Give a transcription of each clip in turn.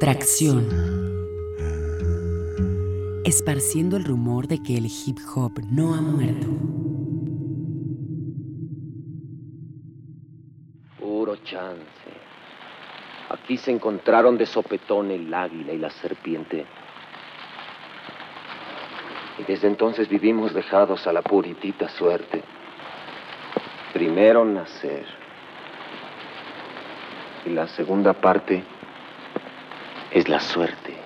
Tracción. Esparciendo el rumor de que el hip hop no ha muerto. Puro chance. Aquí se encontraron de sopetón el águila y la serpiente. Y desde entonces vivimos dejados a la puritita suerte. Primero nacer. Y la segunda parte es la suerte.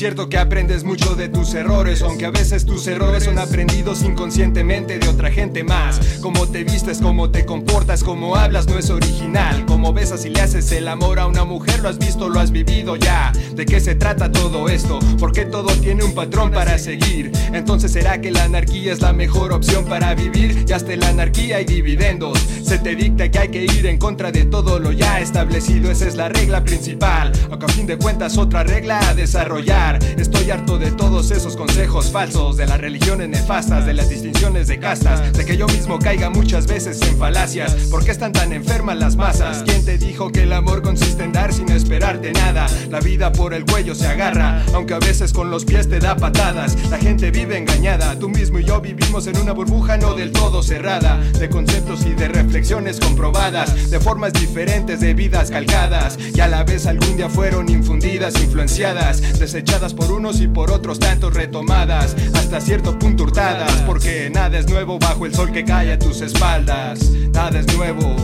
Cierto que aprendes mucho de tus errores, aunque a veces tus errores son aprendidos inconscientemente de otra gente más. Cómo te vistes, cómo te comportas, cómo hablas no es original. Cómo besas y le haces el amor a una mujer, lo has visto, lo has vivido ya. ¿De qué se trata todo esto? Porque todo tiene un patrón para seguir. Entonces será que la anarquía es la mejor opción para vivir. Y hasta la anarquía hay dividendos. Se te dicta que hay que ir en contra de todo lo ya establecido. Esa es la regla principal. Aunque a fin de cuentas otra regla a desarrollar. Estoy harto de todos esos consejos falsos, de las religiones nefastas, de las distinciones de castas, de que yo mismo caiga muchas veces en falacias. ¿Por qué están tan enfermas las masas? ¿Quién te dijo que el amor consiste en dar sin esperarte nada? La vida por el cuello se agarra, aunque a veces con los pies te da patadas. La gente vive engañada, tú mismo y yo vivimos en una burbuja no del todo cerrada, de conceptos y de reflexiones comprobadas, de formas diferentes de vidas calcadas, y a la vez algún día fueron infundidas, influenciadas, desechadas por unos y por otros tantos retomadas, hasta cierto punto hurtadas, porque nada es nuevo bajo el sol que cae a tus espaldas, nada es nuevo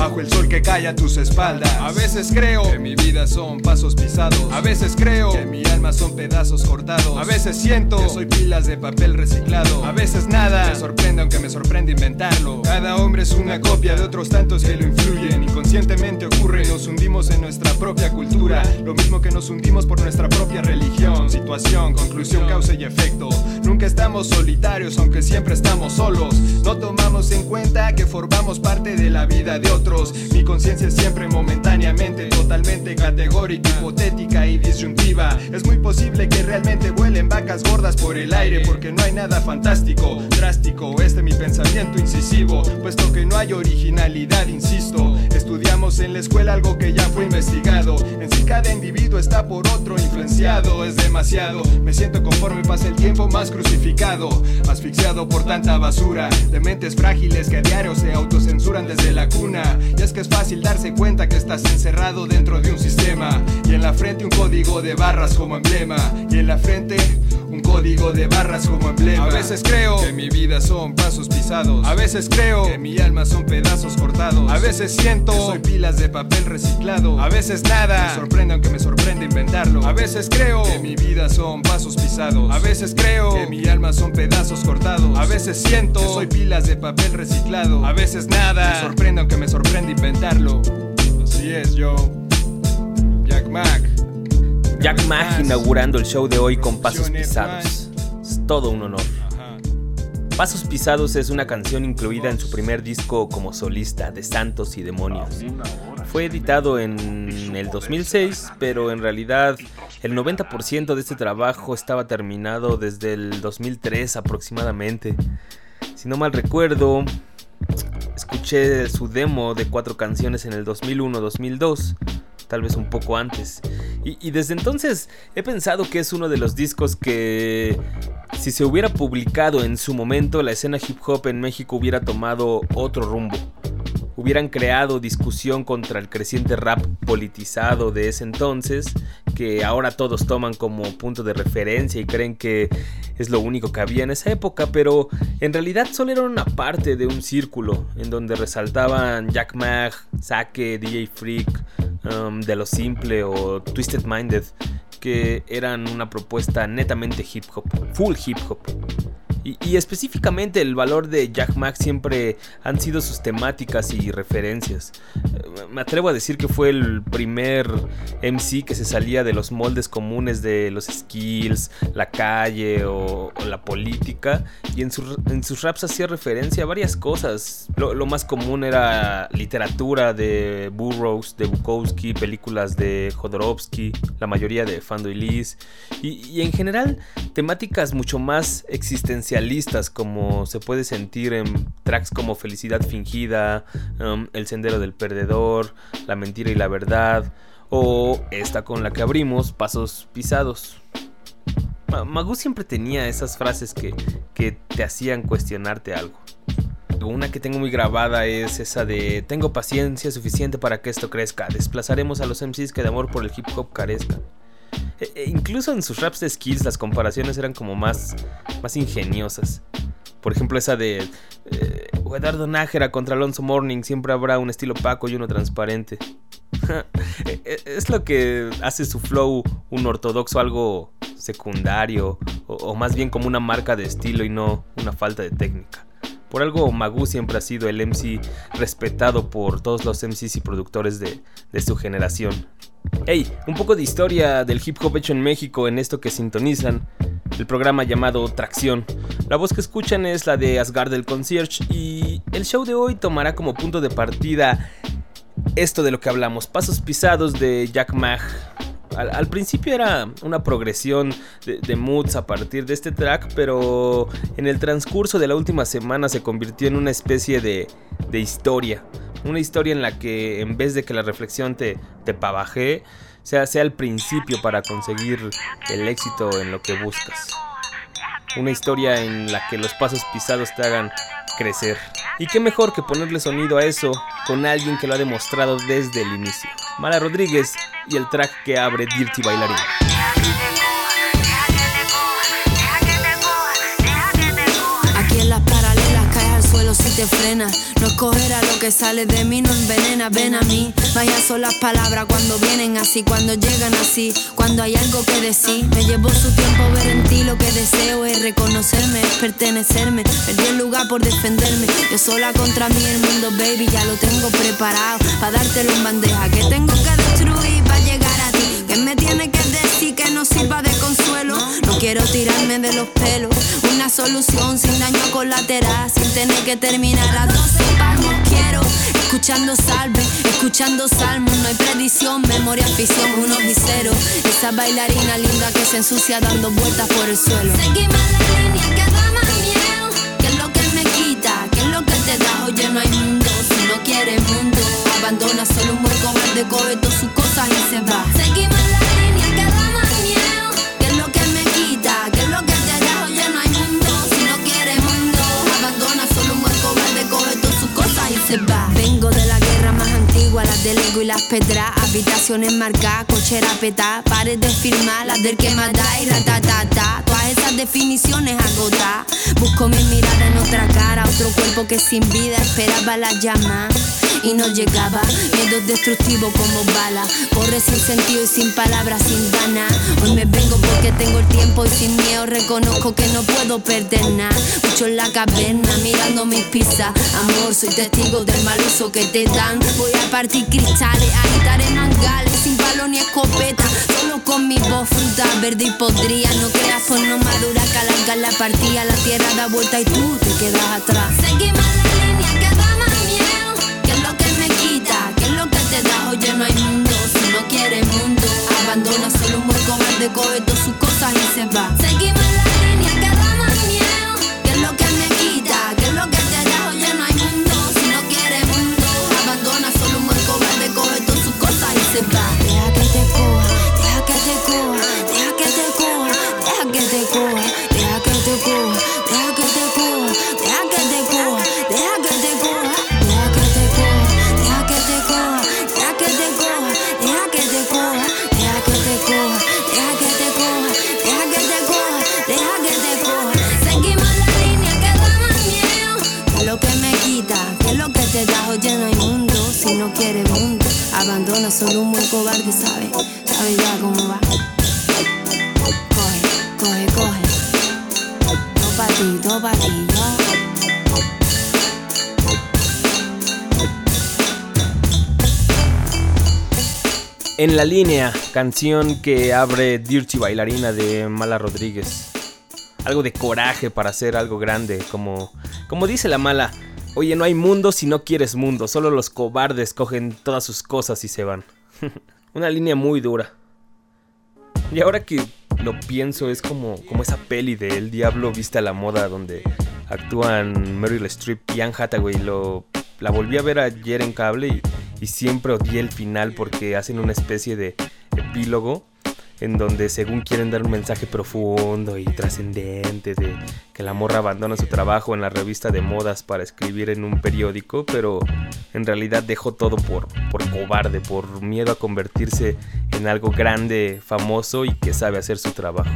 bajo el sol que cae a tus espaldas. A veces creo que mi vida son pasos pisados. A veces creo que mi alma son pedazos cortados. A veces siento que soy pilas de papel reciclado. A veces nada me sorprende aunque me sorprende inventarlo. Cada hombre es una copia de otros tantos que lo influyen. Inconscientemente ocurre, nos hundimos en nuestra propia cultura. Lo mismo que nos hundimos por nuestra propia religión. Situación, conclusión, causa y efecto. Nunca estamos solitarios aunque siempre estamos solos. No tomamos en cuenta que formamos parte de la vida de otros mi conciencia es siempre momentáneamente, totalmente categórica, hipotética y disyuntiva. Es muy posible que realmente vuelen vacas gordas por el aire, porque no hay nada fantástico, drástico. Este mi pensamiento incisivo, puesto que no hay originalidad, insisto. Estudiamos en la escuela algo que ya fue investigado. En sí cada individuo está por otro influenciado, es demasiado. Me siento conforme pasa el tiempo más crucificado, asfixiado por tanta basura, de mentes frágiles que a diario se autocensuran desde la cuna. Y es que es fácil darse cuenta que estás encerrado dentro de un sistema. Y en la frente un código de barras como emblema. Y en la frente un código de barras como emblema. A veces creo que mi vida son pasos pisados. A veces creo que mi alma son pedazos cortados. A veces siento que soy pilas de papel reciclado. A veces nada me sorprende aunque me sorprende inventarlo. A veces creo que mi vida son pasos pisados. A veces creo que mi alma son pedazos cortados. A veces siento que soy pilas de papel reciclado. A veces nada me sorprende aunque me sorprende inventarlo. Así es, yo. Jack Mac. Jack Mack inaugurando el show de hoy con Pasos Pisados. Es todo un honor. Pasos Pisados es una canción incluida en su primer disco como solista de Santos y Demonios. Fue editado en el 2006, pero en realidad el 90% de este trabajo estaba terminado desde el 2003 aproximadamente. Si no mal recuerdo, escuché su demo de cuatro canciones en el 2001-2002 tal vez un poco antes. Y, desde entonces he pensado que es uno de los discos que si se hubiera publicado en su momento la escena hip hop en México hubiera tomado otro rumbo hubieran creado discusión contra el creciente rap politizado de ese entonces, que ahora todos toman como punto de referencia y creen que es lo único que había en esa época, pero en realidad solo era una parte de un círculo en donde resaltaban Jack Mag, Sake, DJ Freak, um, De Lo Simple o Twisted Minded, que eran una propuesta netamente hip hop, full hip hop. Y, específicamente el valor de Jack Mack siempre han sido sus temáticas y referencias. Eh, me atrevo a decir que fue el primer MC que se salía de los moldes comunes de los skills, la calle o, la política. Y en, sus raps hacía referencia a varias cosas. Lo, más común era literatura de Burroughs, de Bukowski, películas de Jodorowsky, la mayoría de Fando y Liz. y en general temáticas mucho más existenciales como se puede sentir en tracks como Felicidad Fingida, um, El Sendero del Perdedor, La Mentira y la Verdad, o esta con la que abrimos, Pasos Pisados. Magu siempre tenía esas frases que, que te hacían cuestionarte algo. Una que tengo muy grabada es esa de Tengo paciencia suficiente para que esto crezca. Desplazaremos a los MCs que de amor por el hip hop carezcan. E, e incluso en sus raps de skills las comparaciones eran como más, más ingeniosas. Por ejemplo, esa de eh, Eduardo Nájera contra Alonso Morning, siempre habrá un estilo opaco y uno transparente. E, e, es lo que hace su flow un ortodoxo algo secundario, o, más bien como una marca de estilo y no una falta de técnica. Por algo Magu siempre ha sido el MC respetado por todos los MCs y productores de, de su generación. Hey, un poco de historia del hip hop hecho en México en esto que sintonizan, el programa llamado Tracción. La voz que escuchan es la de Asgard del Concierge y el show de hoy tomará como punto de partida esto de lo que hablamos, pasos pisados de Jack Mag. Al, principio era una progresión de, moods a partir de este track, pero en el transcurso de la última semana se convirtió en una especie de, de historia una historia en la que en vez de que la reflexión te, te pavaje, sea, sea el principio para conseguir el éxito en lo que buscas. Una historia en la que los pasos pisados te hagan crecer. Y qué mejor que ponerle sonido a eso con alguien que lo ha demostrado desde el inicio. Mara Rodríguez y el track que abre Dirty Bailarín. Te frena. No escoger a lo que sale de mí, no envenena. Ven a mí, vaya son las palabras cuando vienen así, cuando llegan así, cuando hay algo que decir. Me llevó su tiempo ver en ti lo que deseo es reconocerme, es pertenecerme. Perdí el lugar por defenderme. Yo sola contra mí, el mundo, baby, ya lo tengo preparado. Para dártelo en bandeja que tengo que destruir para llegar a ti. Que me tiene que que no sirva de consuelo. No quiero tirarme de los pelos. Una solución sin daño colateral, sin tener que terminar a 12 palmos. Quiero escuchando salve, escuchando salmos. No hay predicción, memoria, afición, unos y cero. Esa bailarina linda que se ensucia dando vueltas por el suelo. Seguimos la línea que da más miedo. Que es lo que me quita? que es lo que te da? Oye, no hay mundo si no quieres mundo. Abandona solo un hueco verde, coge todas sus cosas y se va. Seguimos la antigua, las del ego y las pedras. Habitaciones marcadas, cochera petá. Pares de firmar, las del que da y ratatata. Todas esas definiciones agotadas. Busco mi mirada en otra cara, otro cuerpo que sin vida esperaba la llama y no llegaba. Miedo destructivo como bala. Corre sin sentido y sin palabras, sin ganas. Hoy me vengo porque tengo el tiempo y sin miedo reconozco que no puedo perder nada. Mucho en la caverna mirando mis pizzas. Amor, soy testigo del mal uso que te dan. Voy a partir cristales, agitar en mangales, sin palo ni escopeta. Solo con mi voz fruta verde y podría. No creas pues no madura, que la partida. La tierra da vuelta y tú te quedas atrás. Seguimos la no hay mundo Si no quiere mundo. Abandona solo un hueco verde Coge todas sus cosas y se va. Seguimos quiere mundo. Abandona solo un buen cobarde, sabe, sabe ya cómo va. Coge, coge, coge. No Tito Patillo. En la línea, canción que abre Dirty Bailarina de Mala Rodríguez. Algo de coraje para hacer algo grande, como dice la Mala. Oye, no hay mundo si no quieres mundo, solo los cobardes cogen todas sus cosas y se van. Una línea muy dura. Y ahora que lo pienso, es como, como esa peli de El Diablo viste a la moda donde actúan Meryl Streep y Anne Hathaway. Lo, la volví a ver ayer en cable y siempre odié el final porque hacen una especie de epílogo en donde según quieren dar un mensaje profundo y trascendente de que la morra abandona su trabajo en la revista de modas para escribir en un periódico, pero en realidad dejó todo por, por cobarde, por miedo a convertirse en algo grande, famoso y que sabe hacer su trabajo.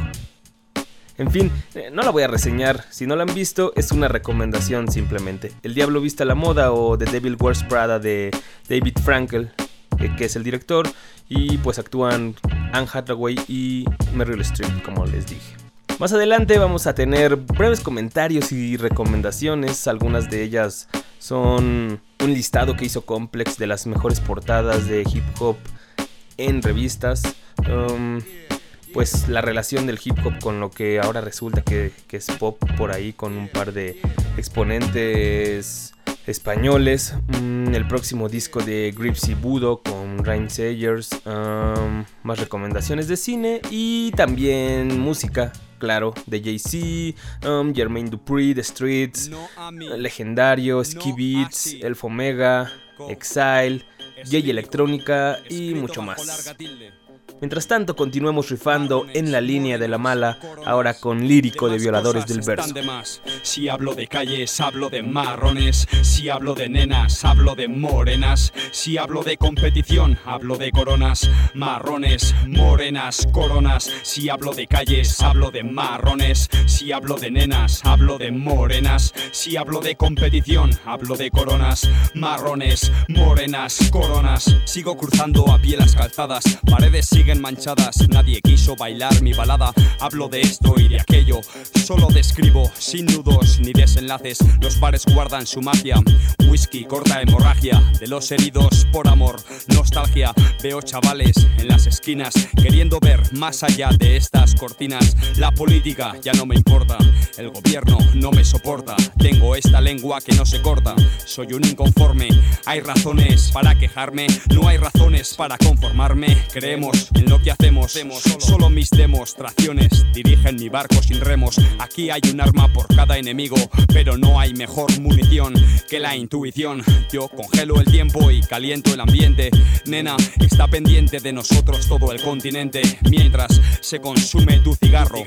En fin, eh, no la voy a reseñar, si no la han visto es una recomendación simplemente. El Diablo Vista la Moda o The Devil Wears Prada de David Frankel, eh, que es el director, y pues actúan Anne Hathaway y Meryl Streep, como les dije. Más adelante vamos a tener breves comentarios y recomendaciones, algunas de ellas son un listado que hizo Complex de las mejores portadas de hip hop en revistas. Um, pues la relación del hip hop con lo que ahora resulta que, que, es pop por ahí con un par de exponentes españoles. Mm, el próximo disco de Gripsy Budo con Rhyme Sayers. Um, más recomendaciones de cine y también música. Claro, de Jay-Z, um, Jermaine Dupri, The Streets, Legendario, Ski Beats, Elf Omega, Exile, Jay Electrónica y mucho más. Mientras tanto, continuemos rifando en la línea de la mala, ahora con lírico de violadores del verso. Si hablo de calles, hablo de marrones. Si hablo de nenas, hablo de morenas. Si hablo de competición, hablo de coronas. Marrones, morenas, coronas. Si hablo de calles, hablo de marrones. Si hablo de nenas, hablo de morenas. Si hablo de competición, hablo de coronas. Marrones, morenas, coronas. Sigo cruzando a pie las calzadas, paredes siguen manchadas. Nadie quiso bailar mi balada. Hablo de esto y de aquello. Solo describo sin nudos ni desenlaces. Los bares guardan su magia. Whisky corta hemorragia de los heridos por amor. Nostalgia. Veo chavales en las esquinas queriendo ver más allá de estas cortinas. La política ya no me importa. El gobierno no me soporta. Tengo esta lengua que no se corta. Soy un inconforme. Hay razones para quejarme. No hay razones para conformarme. Creemos en lo que hacemos. Solo mis demostraciones dirigen mi barco sin remos. Aquí hay un arma por cada enemigo, pero no hay mejor munición que la intuición. Yo congelo el tiempo y caliento el ambiente. Nena, está pendiente de nosotros todo el continente. Mientras se consume tu cigarro,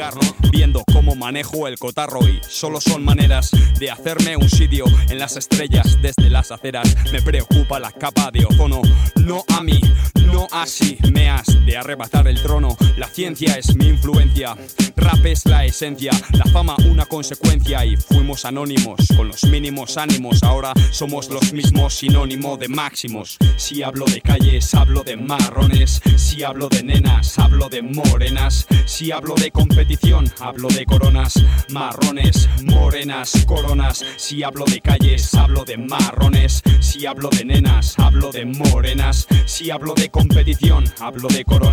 viendo cómo manejo el cotarro. Y solo son maneras de hacerme un sitio en las estrellas desde las aceras. Me preocupa la capa de ozono, no a mí, no así me has de arrebatar el trono. La ciencia es mi influencia, rap es la esencia, la fama una consecuencia y fuimos anónimos con los mínimos ánimos. Ahora somos los mismos sinónimo de máximos. Si hablo de calles, hablo de marrones. Si hablo de nenas, hablo de morenas. Si hablo de competición, hablo de coronas, marrones, morenas, coronas. Si hablo de calles, hablo de marrones. Si hablo de nenas, hablo de morenas. Si hablo de competición, hablo de coronas,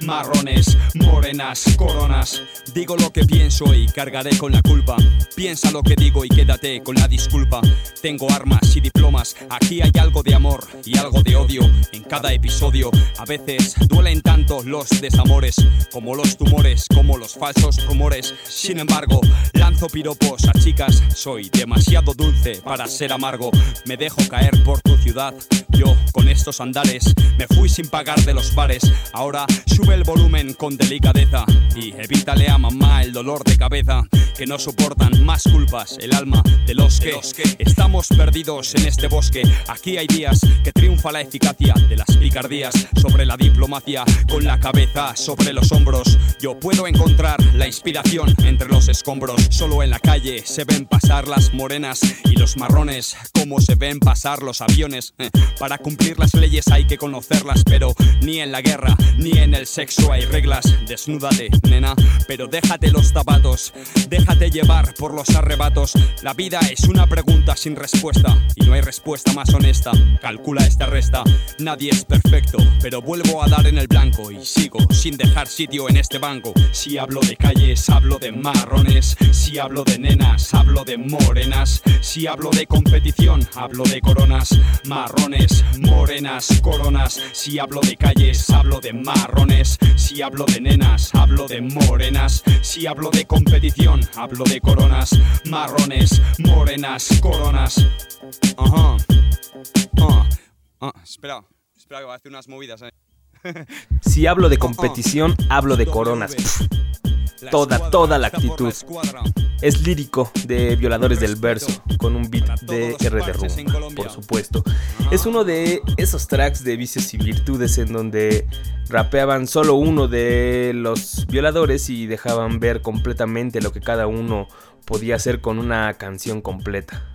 marrones, morenas, coronas. Digo lo que pienso y cargaré con la culpa. Piensa lo que digo y quédate con la disculpa. Tengo armas y diplomas, aquí hay algo de amor y algo de odio en cada episodio. A veces duelen tanto los desamores como los tumores, como los falsos rumores. Sin embargo, lanzo piropos a chicas, soy demasiado dulce para ser amargo. Me dejo caer por tu ciudad, yo con estos andares me fui sin pagar de los bares. Ahora sube el volumen con delicadeza y evítale a mamá el dolor de cabeza que no soportan más culpas el alma de los que, estamos perdidos en este bosque. Aquí hay días que triunfa la eficacia de las picardías sobre la diplomacia con la cabeza sobre los hombros. Yo puedo encontrar la inspiración entre los escombros. Solo en la calle se ven pasar las morenas y los marrones, como se ven pasar los aviones. Eh, Para cumplir las leyes hay que conocerlas, pero ni en la guerra ni en el sexo hay reglas. Desnúdate, nena, pero déjate los zapatos, déjate llevar por los arrebatos. La vida es una pregunta sin respuesta y no hay respuesta más honesta. Calcula esta resta, nadie es perfecto, pero vuelvo a dar en el blanco y sigo sin dejar sitio en este banco. Si hablo de calles, hablo de marrones. Si hablo de nenas, hablo de morenas. Si hablo de competición, hablo de coronas, marrones, morenas, coronas. Si hablo de calles, hablo de marrones. Si hablo de nenas, hablo de morenas. Si hablo de competición, hablo de coronas, marrones, morenas, coronas. Ajá. Ah, ah, espera, espera que voy a hacer unas movidas. Eh. Si hablo de competición, hablo de coronas. toda, toda la actitud. Es lírico de Violadores del Verso, con un beat de R de Rumba, por supuesto. Es uno de esos tracks de vicios y virtudes en donde rapeaban solo uno de los violadores y dejaban ver completamente lo que cada uno podía hacer con una canción completa.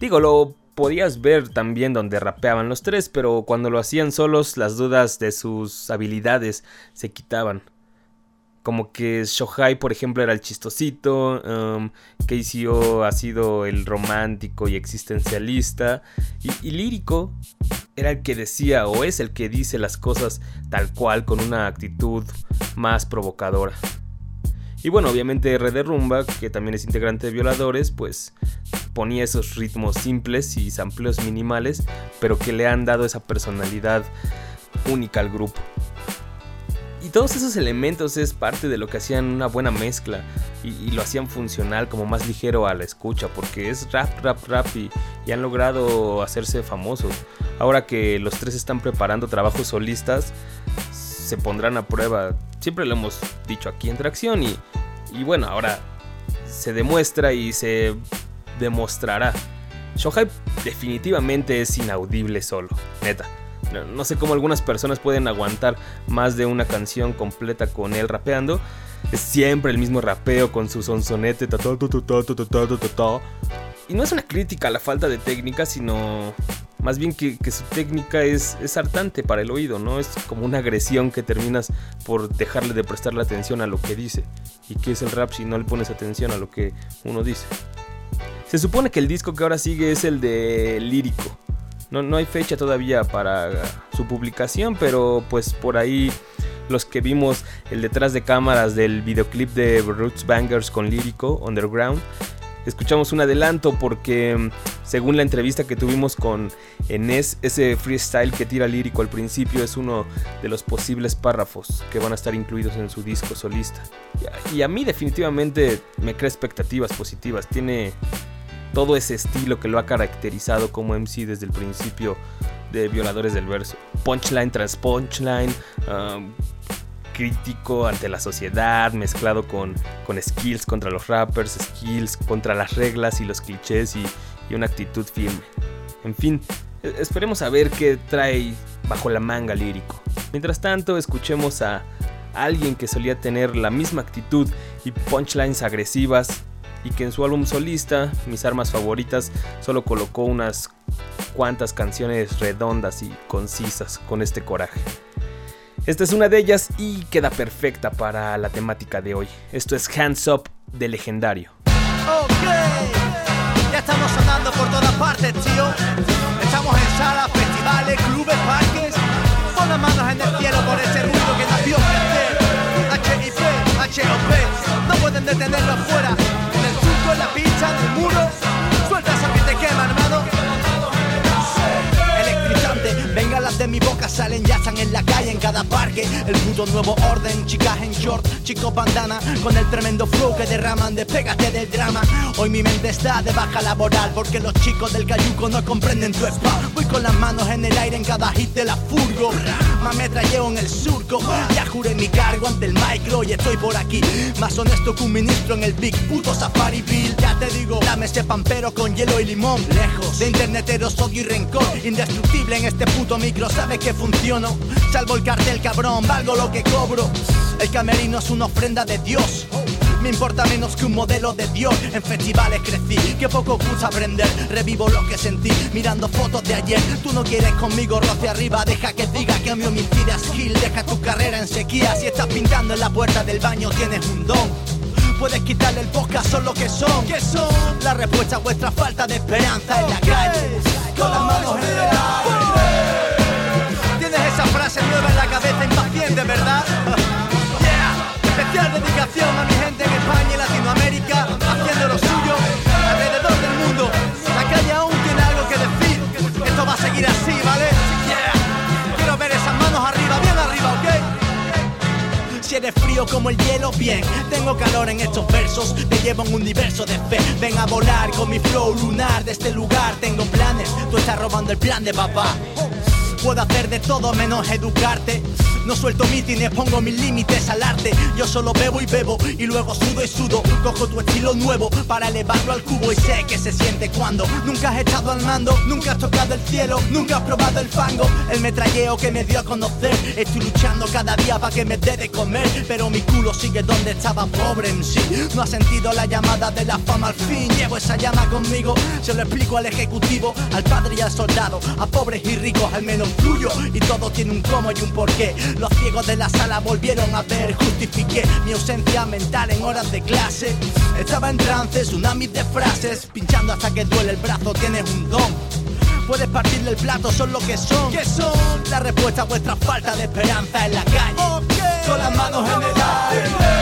Digo, lo podías ver también donde rapeaban los tres, pero cuando lo hacían solos las dudas de sus habilidades se quitaban. Como que Shohai, por ejemplo, era el chistosito, um, KCO ha sido el romántico y existencialista, y, lírico era el que decía o es el que dice las cosas tal cual con una actitud más provocadora. Y bueno, obviamente R de Rumba, que también es integrante de Violadores, pues ponía esos ritmos simples y sampleos minimales, pero que le han dado esa personalidad única al grupo. Y todos esos elementos es parte de lo que hacían una buena mezcla y, lo hacían funcional como más ligero a la escucha, porque es rap, rap, rap y, y han logrado hacerse famosos. Ahora que los tres están preparando trabajos solistas, se pondrán a prueba. Siempre lo hemos dicho aquí en Tracción y, y bueno, ahora se demuestra y se demostrará. Shohai definitivamente es inaudible solo, neta. No, sé cómo algunas personas pueden aguantar más de una canción completa con él rapeando. Es siempre el mismo rapeo con su sonsonete. Y no es una crítica a la falta de técnica, sino más bien que, su técnica es, es, hartante para el oído, ¿no? Es como una agresión que terminas por dejarle de prestarle atención a lo que dice. ¿Y qué es el rap si no le pones atención a lo que uno dice? Se supone que el disco que ahora sigue es el de lírico. No, no hay fecha todavía para su publicación, pero pues por ahí los que vimos el detrás de cámaras del videoclip de Roots Bangers con lírico, Underground, escuchamos un adelanto porque mm, según la entrevista que tuvimos con Enes, ese freestyle que tira lírico al principio es uno de los posibles párrafos que van a estar incluidos en su disco solista. Y a mí definitivamente me crea expectativas positivas. Tiene todo ese estilo que lo ha caracterizado como MC desde el principio de Violadores del Verso. Punchline tras punchline. Um, crítico ante la sociedad, mezclado con, con, skills contra los rappers, skills contra las reglas y los clichés y, una actitud firme. En fin, e, esperemos a ver qué trae bajo la manga lírico. Mientras tanto, escuchemos a alguien que solía tener la misma actitud y punchlines agresivas y que en su álbum solista, Mis Armas Favoritas, solo colocó unas cuantas canciones redondas y concisas con este coraje. Esta es una de ellas y queda perfecta para la temática de hoy. Esto es Hands Up de Legendario. ya estamos sonando por todas partes, tío. Estamos en salas, festivales, clubes, parques. Pon las manos en el cielo por ese mundo que vio crecer. HIP, HOP, no pueden detenerlo afuera. En el surco, en la pista, en el muro. Suelta eso que te quema, de mi boca salen, ya están en la calle, en cada parque. El puto nuevo orden, chicas en short, chicos bandana, con el tremendo flow que derraman, despégate del drama. Hoy mi mente está de baja laboral, porque los chicos del cayuco no comprenden tu spa. Voy con las manos en el aire en cada hit de la furgo. me trayeo en el surco, ya juré mi cargo ante el micro y estoy por aquí. Más honesto que un ministro en el big puto Safari Bill. Ya te digo, dame ese pampero con hielo y limón. Lejos de interneteros, odio y rencor, indestructible en este puto micro, sabe que funciono. Salvo el cartel, cabrón, valgo lo que cobro. El camerino es una ofrenda de Dios. Me importa menos que un modelo de Dios. En festivales crecí, que poco gusta aprender. Revivo lo que sentí mirando fotos de ayer. Tú no quieres conmigo, roce arriba. Deja que diga que mi homicida skill. Deja tu carrera en sequía. Si estás pintando en la puerta del baño, tienes un don. Puedes quitarle el podcast, son lo que son. ¿Qué son? La respuesta a vuestra falta de esperanza en la calle. Con las manos en el aire. Esa frase nueva en la cabeza, impaciente, ¿verdad? Especial dedicación a mi gente en España y Latinoamérica, haciendo lo suyo alrededor del mundo. La calle aún tiene algo que decir. Esto va a seguir así, ¿vale? Quiero ver esas manos arriba, bien arriba, ¿ok? Si eres frío como el hielo, bien. Tengo calor en estos versos, te llevo en un universo de fe. Ven a volar con mi flow lunar de este lugar. Tengo planes, tú estás robando el plan de papá. Puedo hacer de todo menos educarte. No suelto mítines, pongo mis límites al arte. Yo solo bebo y bebo y luego sudo y sudo. Cojo tu estilo nuevo para elevarlo al cubo y sé que se siente cuando nunca has estado al mando, nunca has tocado el cielo, nunca has probado el fango. El metralleo que me dio a conocer. Estoy luchando cada día para que me dé de comer, pero mi culo sigue donde estaba pobre en sí. No ha sentido la llamada de la fama al fin. Llevo esa llama conmigo, se lo explico al ejecutivo, al padre y al soldado, a pobres y ricos, al menos fluyo. Y todo tiene un cómo y un porqué. Los ciegos de la sala volvieron a ver, justifiqué mi ausencia mental en horas de clase. Estaba en trance, tsunamis de frases, pinchando hasta que duele el brazo, tienes un don. Puedes partirle el plato, son lo que son. ¿Qué son? La respuesta a vuestra falta de esperanza en la calle. Con las manos en el aire.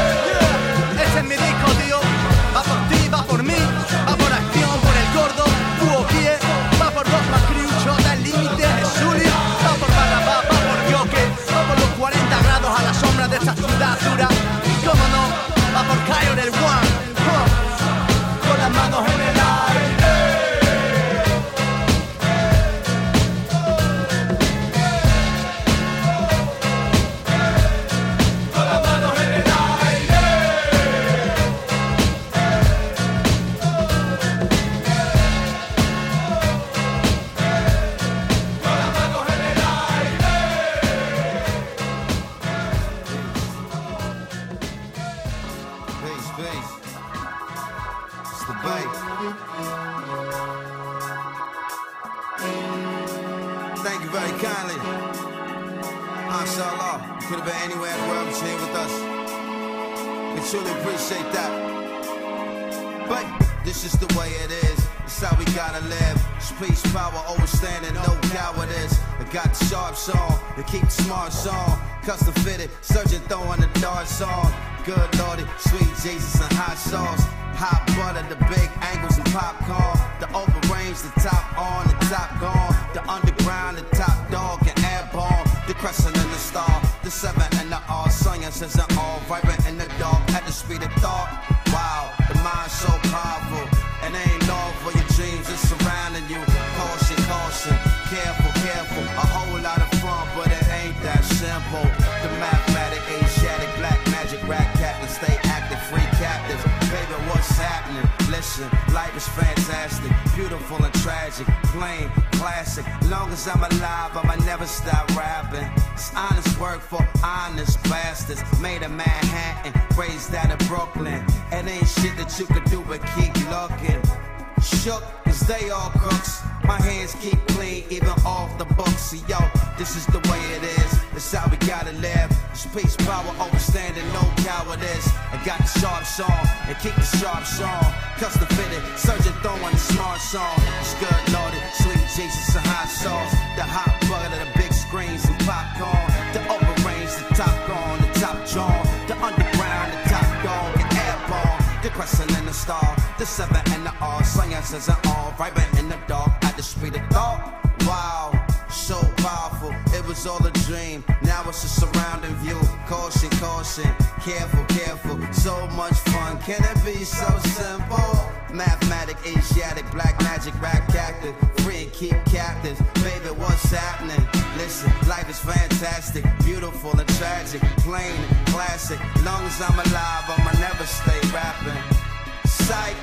Life is fantastic, beautiful and tragic, plain, classic. Long as I'm alive, I'ma never stop rapping. It's honest work for honest bastards. Made in Manhattan, raised out in Brooklyn. It ain't shit that you could do but keep looking. Shook, cause they all crooks. My hands keep clean, even off the books. See, yo, this is the way it is. It's how we gotta live. It's peace, power, overstanding, no cowardice. I got the sharps on, and keep the sharps on. Custom fitted, surgeon throwing the smart song. It's good, loaded, sweet Jesus and hot sauce. The hot butter, the big screens and popcorn. The open range, the top gone, the top drawn. The underground, the top dog, and airborne. The crescent and the star, the seven and the R. Science is an all, vibrant in the dark the speed of thought. Wow, so powerful, it was all a dream. Now it's a surrounding view. Caution, caution, careful, careful. So much fun, can it be so simple? Mathematic, Asiatic, black magic, rap captive. Free and keep captives. Baby, what's happening? Listen, life is fantastic, beautiful and tragic, plain and classic. Long as I'm alive, I'ma never stay rapping. Psych,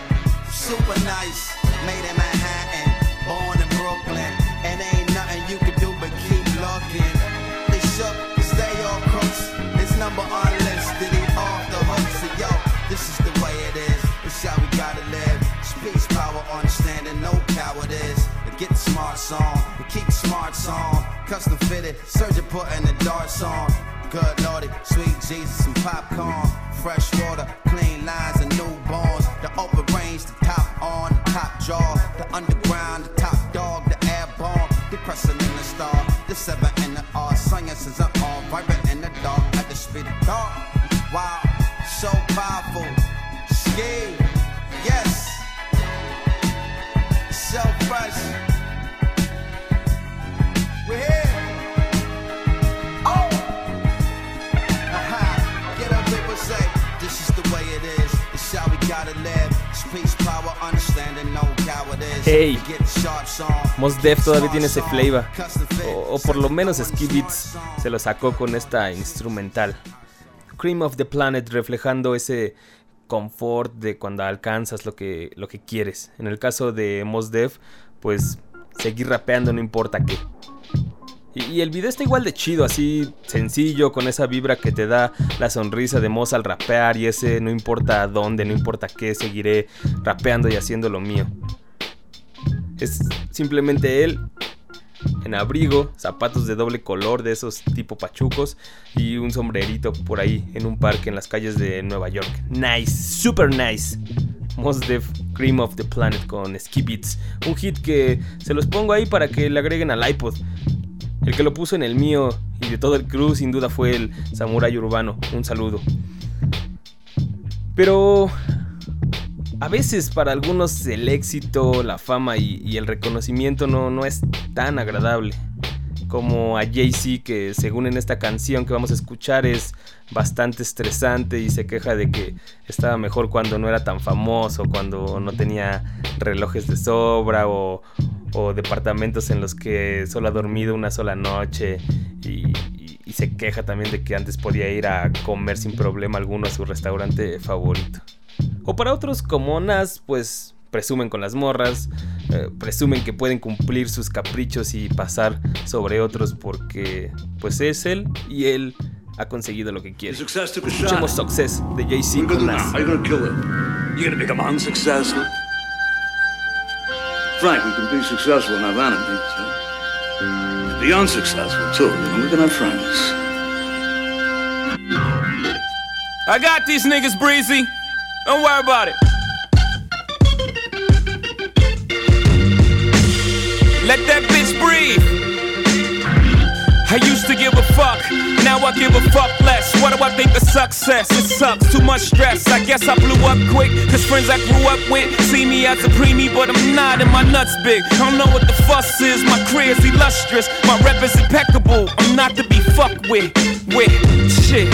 super nice, made in Manhattan, born in Brooklyn, and ain't nothing you can do but keep looking. They shook, stay they all crooks. It's number unlisted, he off the hook. So yo, this is the way it is. It's how we gotta live. Speech power, understanding, no cowardice. But get the smart song, and keep the song. Custom fitted, surgeon putting the darts on. Good naughty, sweet Jesus and popcorn. Fresh water, clean lines, and new Mos Def todavía tiene ese flavor. O, por lo menos Ski Beats se lo sacó con esta instrumental. Cream of the Planet reflejando ese confort de cuando alcanzas lo que, lo que quieres. En el caso de Mos Def, pues seguir rapeando no importa qué. Y, el video está igual de chido, así sencillo, con esa vibra que te da la sonrisa de Mos al rapear y ese no importa dónde, no importa qué, seguiré rapeando y haciendo lo mío. Es simplemente él en abrigo, zapatos de doble color de esos tipo pachucos y un sombrerito por ahí en un parque en las calles de Nueva York. Nice, super nice. Mos Def Cream of the Planet con Ski Beats. Un hit que se los pongo ahí para que le agreguen al iPod. El que lo puso en el mío y de todo el crew sin duda fue el Samurai Urbano. Un saludo. Pero a veces para algunos el éxito, la fama y, el reconocimiento no, no es tan agradable. Como a Jay-Z que según en esta canción que vamos a escuchar es bastante estresante y se queja de que estaba mejor cuando no era tan famoso, cuando no tenía relojes de sobra o, departamentos en los que solo ha dormido una sola noche y se queja también de que antes podía ir a comer sin problema alguno a su restaurante favorito. O para otros como Nas, pues presumen con las morras, eh, presumen que pueden cumplir sus caprichos y pasar sobre otros porque pues es él y él ha conseguido lo que quiere. Escuchemos Success de Jay-Z con Nas. now? How you gonna kill it? You gonna become unsuccessful? Frank, we can be successful and have enemies, huh? Be unsuccessful too, and we can have friends. I got these niggas breezy. Don't worry about it. Let that bitch breathe. I used to give a fuck, now I give a fuck less. What do I think of success? It sucks, too much stress. I guess I blew up quick, cause friends I grew up with see me as a preemie, but I'm not, and my nuts big. I don't know what the fuss is, my career's illustrious, my rep is impeccable. I'm not to be fucked with, with shit.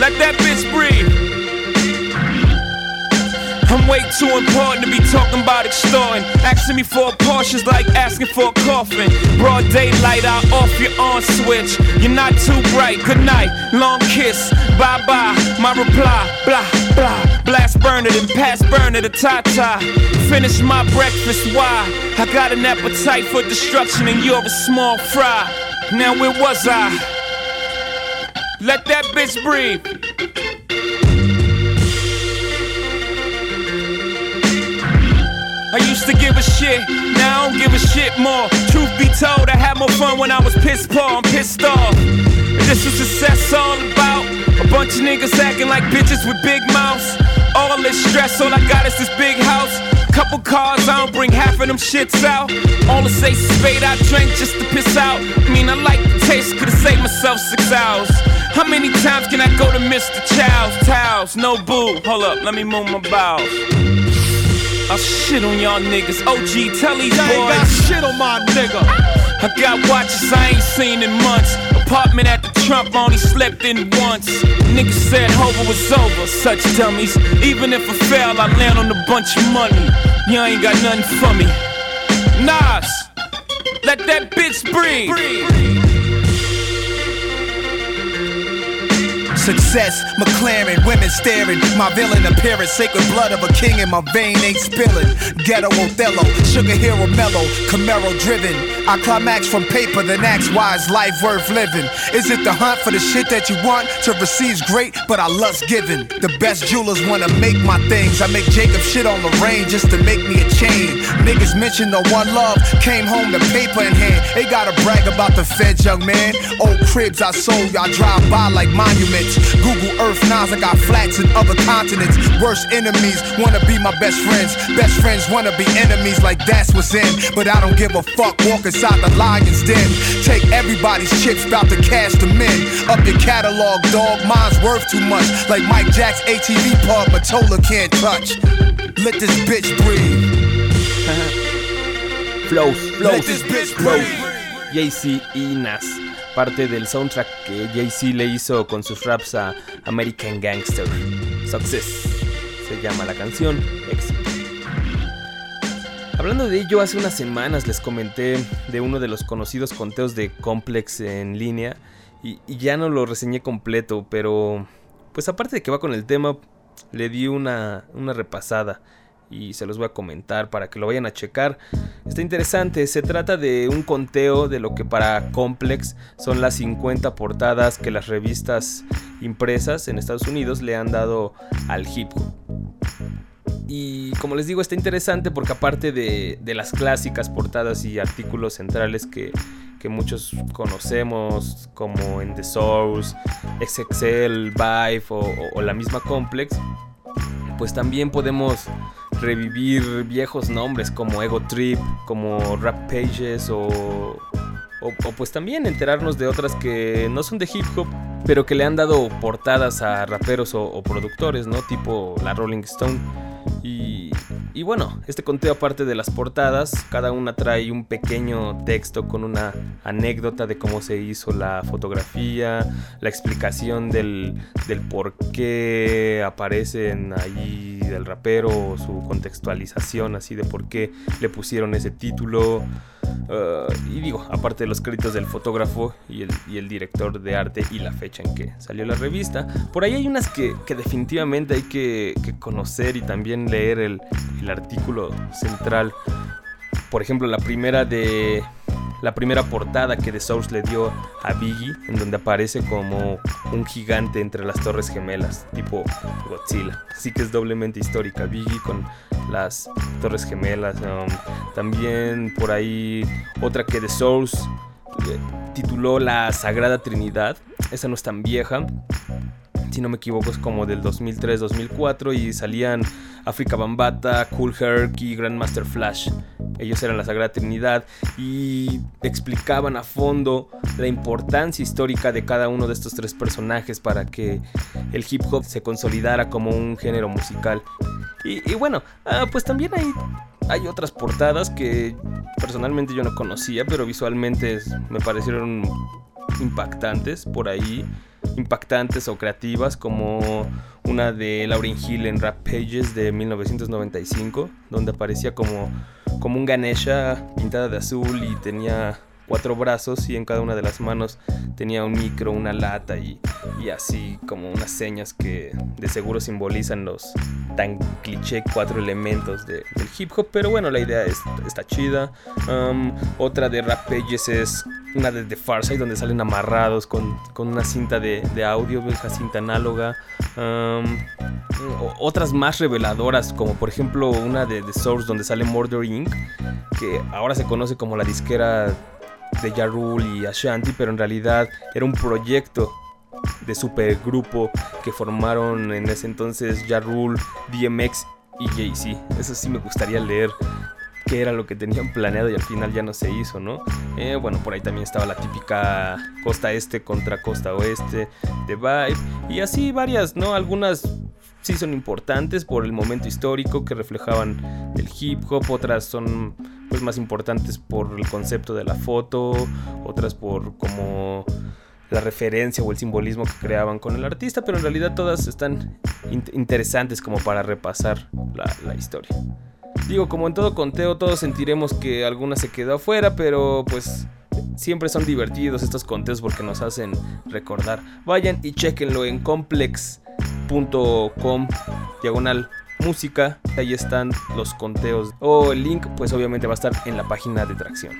Let that bitch breathe. I'm way too important to be talking about extorting. Asking me for a Porsche's like asking for a coffin. Broad daylight, I off your on switch. You're not too bright. Good night, long kiss. Bye bye. My reply, blah blah. Blast burner, then pass burner to Tata. Finish my breakfast. Why? I got an appetite for destruction, and you're a small fry. Now where was I? Let that bitch breathe. I used to give a shit, now I don't give a shit more. Truth be told, I had more fun when I was pissed poor, I'm pissed off. And this is success all about. A bunch of niggas acting like bitches with big mouths. All this stress, all I got is this big house. Couple cars, I don't bring half of them shits out. All the say spade, I drank just to piss out. I mean, I like the taste, could've saved myself six hours. How many times can I go to Mr. Chow's? Towels, no boo. Hold up, let me move my bowels. I'll shit on y'all niggas. OG, tell these I ain't boys. got shit on my nigga. I got watches I ain't seen in months. Apartment at the Trump, only slept in once. Niggas said Hova was over, such dummies. Even if I fail, I land on a bunch of money. Y'all ain't got nothing for me. Nas, let that bitch breathe. Success, McLaren, women staring. My villain appearance, sacred blood of a king in my vein ain't spilling. Ghetto Othello, sugar hero mellow, Camaro driven. I climax from paper, then ask why is life worth living? Is it the hunt for the shit that you want? To receive's great, but I lust giving. The best jewelers wanna make my things. I make Jacob shit on the rain just to make me a chain. Niggas mention the one love, came home the paper in hand. They gotta brag about the feds, young man. Old cribs I sold, y'all drive by like monuments. Google Earth Nas, I got flats in other continents. Worst enemies wanna be my best friends. Best friends wanna be enemies, like that's what's in. But I don't give a fuck, walk inside the lion's den. Take everybody's chips, bout to cash them in. Up your catalog, dog, mine's worth too much. Like Mike Jack's ATV pub, Matola can't touch. Let this bitch breathe. Flows, Let flows, this bitch breathe. Jay-Z y Nas, parte del soundtrack que Jay-Z le hizo con sus raps a American Gangster. Success se llama la canción. Hablando de ello, hace unas semanas les comenté de uno de los conocidos conteos de Complex en línea y, y ya no lo reseñé completo, pero pues aparte de que va con el tema, le di una, una repasada y se los voy a comentar para que lo vayan a checar. Está interesante, se trata de un conteo de lo que para Complex son las 50 portadas que las revistas impresas en Estados Unidos le han dado al hip hop. Y como les digo, está interesante porque aparte de, las clásicas portadas y artículos centrales que, que muchos conocemos, como en The Source, XXL, Vive o la misma Complex, pues también podemos revivir viejos nombres como Ego Trip, como Rap Pages o, o, pues también enterarnos de otras que no son de hip hop, pero que le han dado portadas a raperos o, o productores, ¿no? Tipo la Rolling Stone. Y, y bueno, este conteo aparte de las portadas, cada una trae un pequeño texto con una anécdota de cómo se hizo la fotografía, la explicación del, del por qué aparecen ahí del rapero, su contextualización así de por qué le pusieron ese título. Uh, y digo, aparte de los créditos del fotógrafo y el, y el director de arte y la fecha en que salió la revista, por ahí hay unas que, que definitivamente hay que, conocer y también leer el artículo central. Por ejemplo, la primera de la primera portada que The Source le dio a Biggie, en donde aparece como un gigante entre las torres gemelas, tipo Godzilla. Así que es doblemente histórica. Biggie con las torres gemelas. um, también por ahí otra que The Source tituló La Sagrada Trinidad. Esa no es tan vieja. Si no me equivoco es como del 2003-2004 y salían Africa Bambata, Cool Herc y Grandmaster Flash. Ellos eran la Sagrada Trinidad y explicaban a fondo la importancia histórica de cada uno de estos tres personajes para que el hip hop se consolidara como un género musical. Y, bueno, ah, pues también hay, hay otras portadas que personalmente yo no conocía, pero visualmente me parecieron impactantes por ahí, impactantes o creativas, como una de Lauryn Hill en Rap Pages de 1995, donde aparecía como, como un Ganesha pintada de azul y tenía cuatro brazos y en cada una de las manos tenía un micro, una lata y, y así como unas señas que de seguro simbolizan los tan cliché cuatro elementos de- del hip hop, pero bueno, la idea es- está chida. Otra de Rap Pages es una de The Farside donde salen amarrados con, con una cinta de, de audio, vieja cinta análoga. Otras más reveladoras, como por ejemplo una de The Source donde sale Murder Inc., que ahora se conoce como la disquera de Ja Rule y Ashanti, pero en realidad era un proyecto de supergrupo que formaron en ese entonces Ja DMX y Jay-Z. Eso sí me gustaría leer qué era lo que tenían planeado y al final ya no se hizo, ¿no? Eh, bueno, por ahí también estaba la típica costa este contra costa oeste de Vibe y así varias, ¿no? Algunas sí son importantes por el momento histórico que reflejaban el hip hop, otras son pues más importantes por el concepto de la foto, otras por como la referencia o el simbolismo que creaban con el artista, pero en realidad todas están in- interesantes como para repasar la historia. Digo, como en todo conteo, todos sentiremos que alguna se quedó afuera, pero pues siempre son divertidos estos conteos porque nos hacen recordar. Vayan y chequenlo en complex.com diagonal música. Ahí están los conteos. O el link, pues obviamente va a estar en la página de tracción.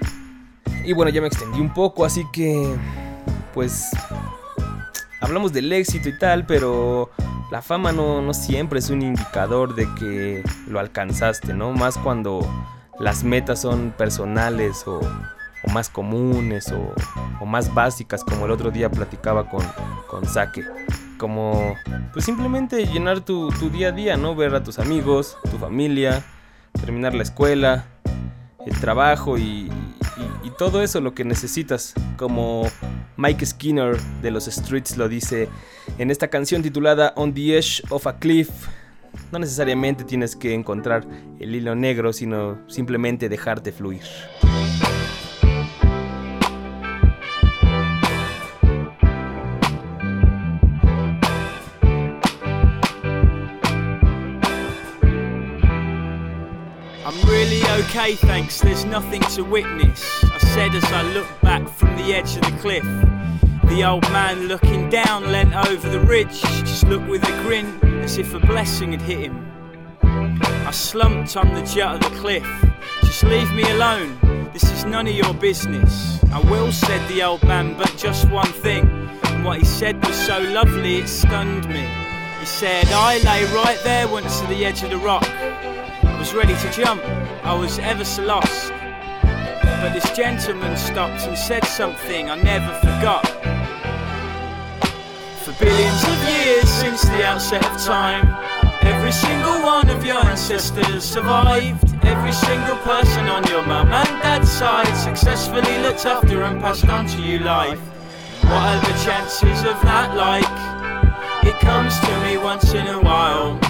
Y bueno, ya me extendí un poco, así que pues hablamos del éxito y tal, pero la fama no, no siempre es un indicador de que lo alcanzaste, ¿no? Más cuando las metas son personales o, más comunes o, o, más básicas, como el otro día platicaba con, con Saque. Como pues simplemente llenar tu, tu día a día, ¿no? Ver a tus amigos, tu familia, terminar la escuela, el trabajo y, todo eso lo que necesitas. Como Mike Skinner de los Streets lo dice en esta canción titulada On the Edge of a Cliff. No necesariamente tienes que encontrar el hilo negro, sino simplemente dejarte fluir. Okay, thanks, there's nothing to witness. I said as I looked back from the edge of the cliff. The old man looking down leant over the ridge, just looked with a grin as if a blessing had hit him. I slumped on the jut of the cliff. Just leave me alone, this is none of your business. I will, said the old man, but just one thing. And what he said was so lovely it stunned me. He said, I lay right there once to the edge of the rock. Was ready to jump, I was ever so lost. But this gentleman stopped and said something I never forgot. For billions of years since the outset of time, every single one of your ancestors survived. Every single person on your mum and dad's side successfully looked after and passed on to you life. What are the chances of that like? It comes to me once in a while.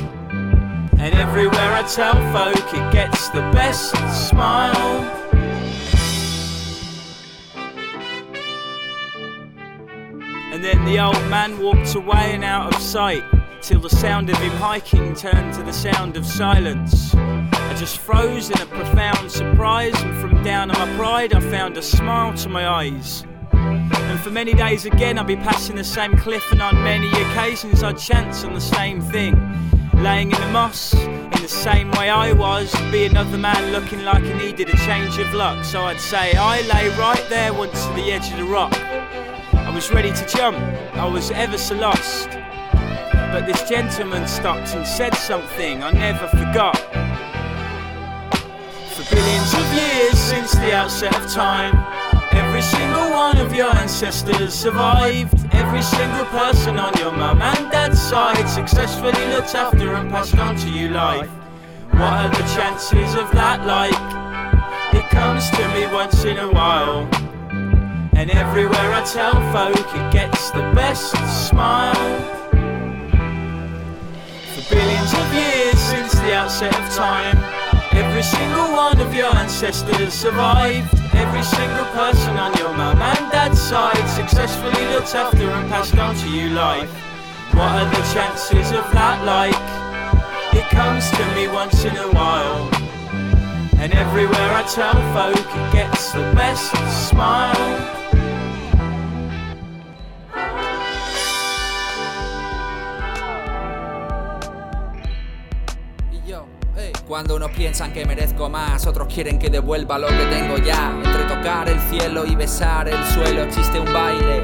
And everywhere I tell folk, it gets the best smile. And then the old man walked away and out of sight, till the sound of him hiking turned to the sound of silence. I just froze in a profound surprise, and from down on my pride, I found a smile to my eyes. And for many days again, I'd be passing the same cliff, and on many occasions, I'd chance on the same thing laying in the moss in the same way I was. Be another man looking like he needed a change of luck. So I'd say, I lay right there once to the edge of the rock. I was ready to jump, I was ever so lost. But this gentleman stopped and said something I never forgot. For billions of years since the outset of time, Every single one of your ancestors survived. Every single person on your mum and dad's side successfully looked after and passed on to you life. What are the chances of that like? It comes to me once in a while. And everywhere I tell folk, it gets the best smile. For billions of years since the outset of time, every single one of your ancestors survived. Every single person on your mum and dad's side successfully looked after and passed on to you life. What are the chances of that like? It comes to me once in a while. And everywhere I tell folk, it gets the best smile. Cuando unos piensan que merezco más, otros quieren que devuelva lo que tengo ya. Entre tocar el cielo y besar el suelo existe un baile.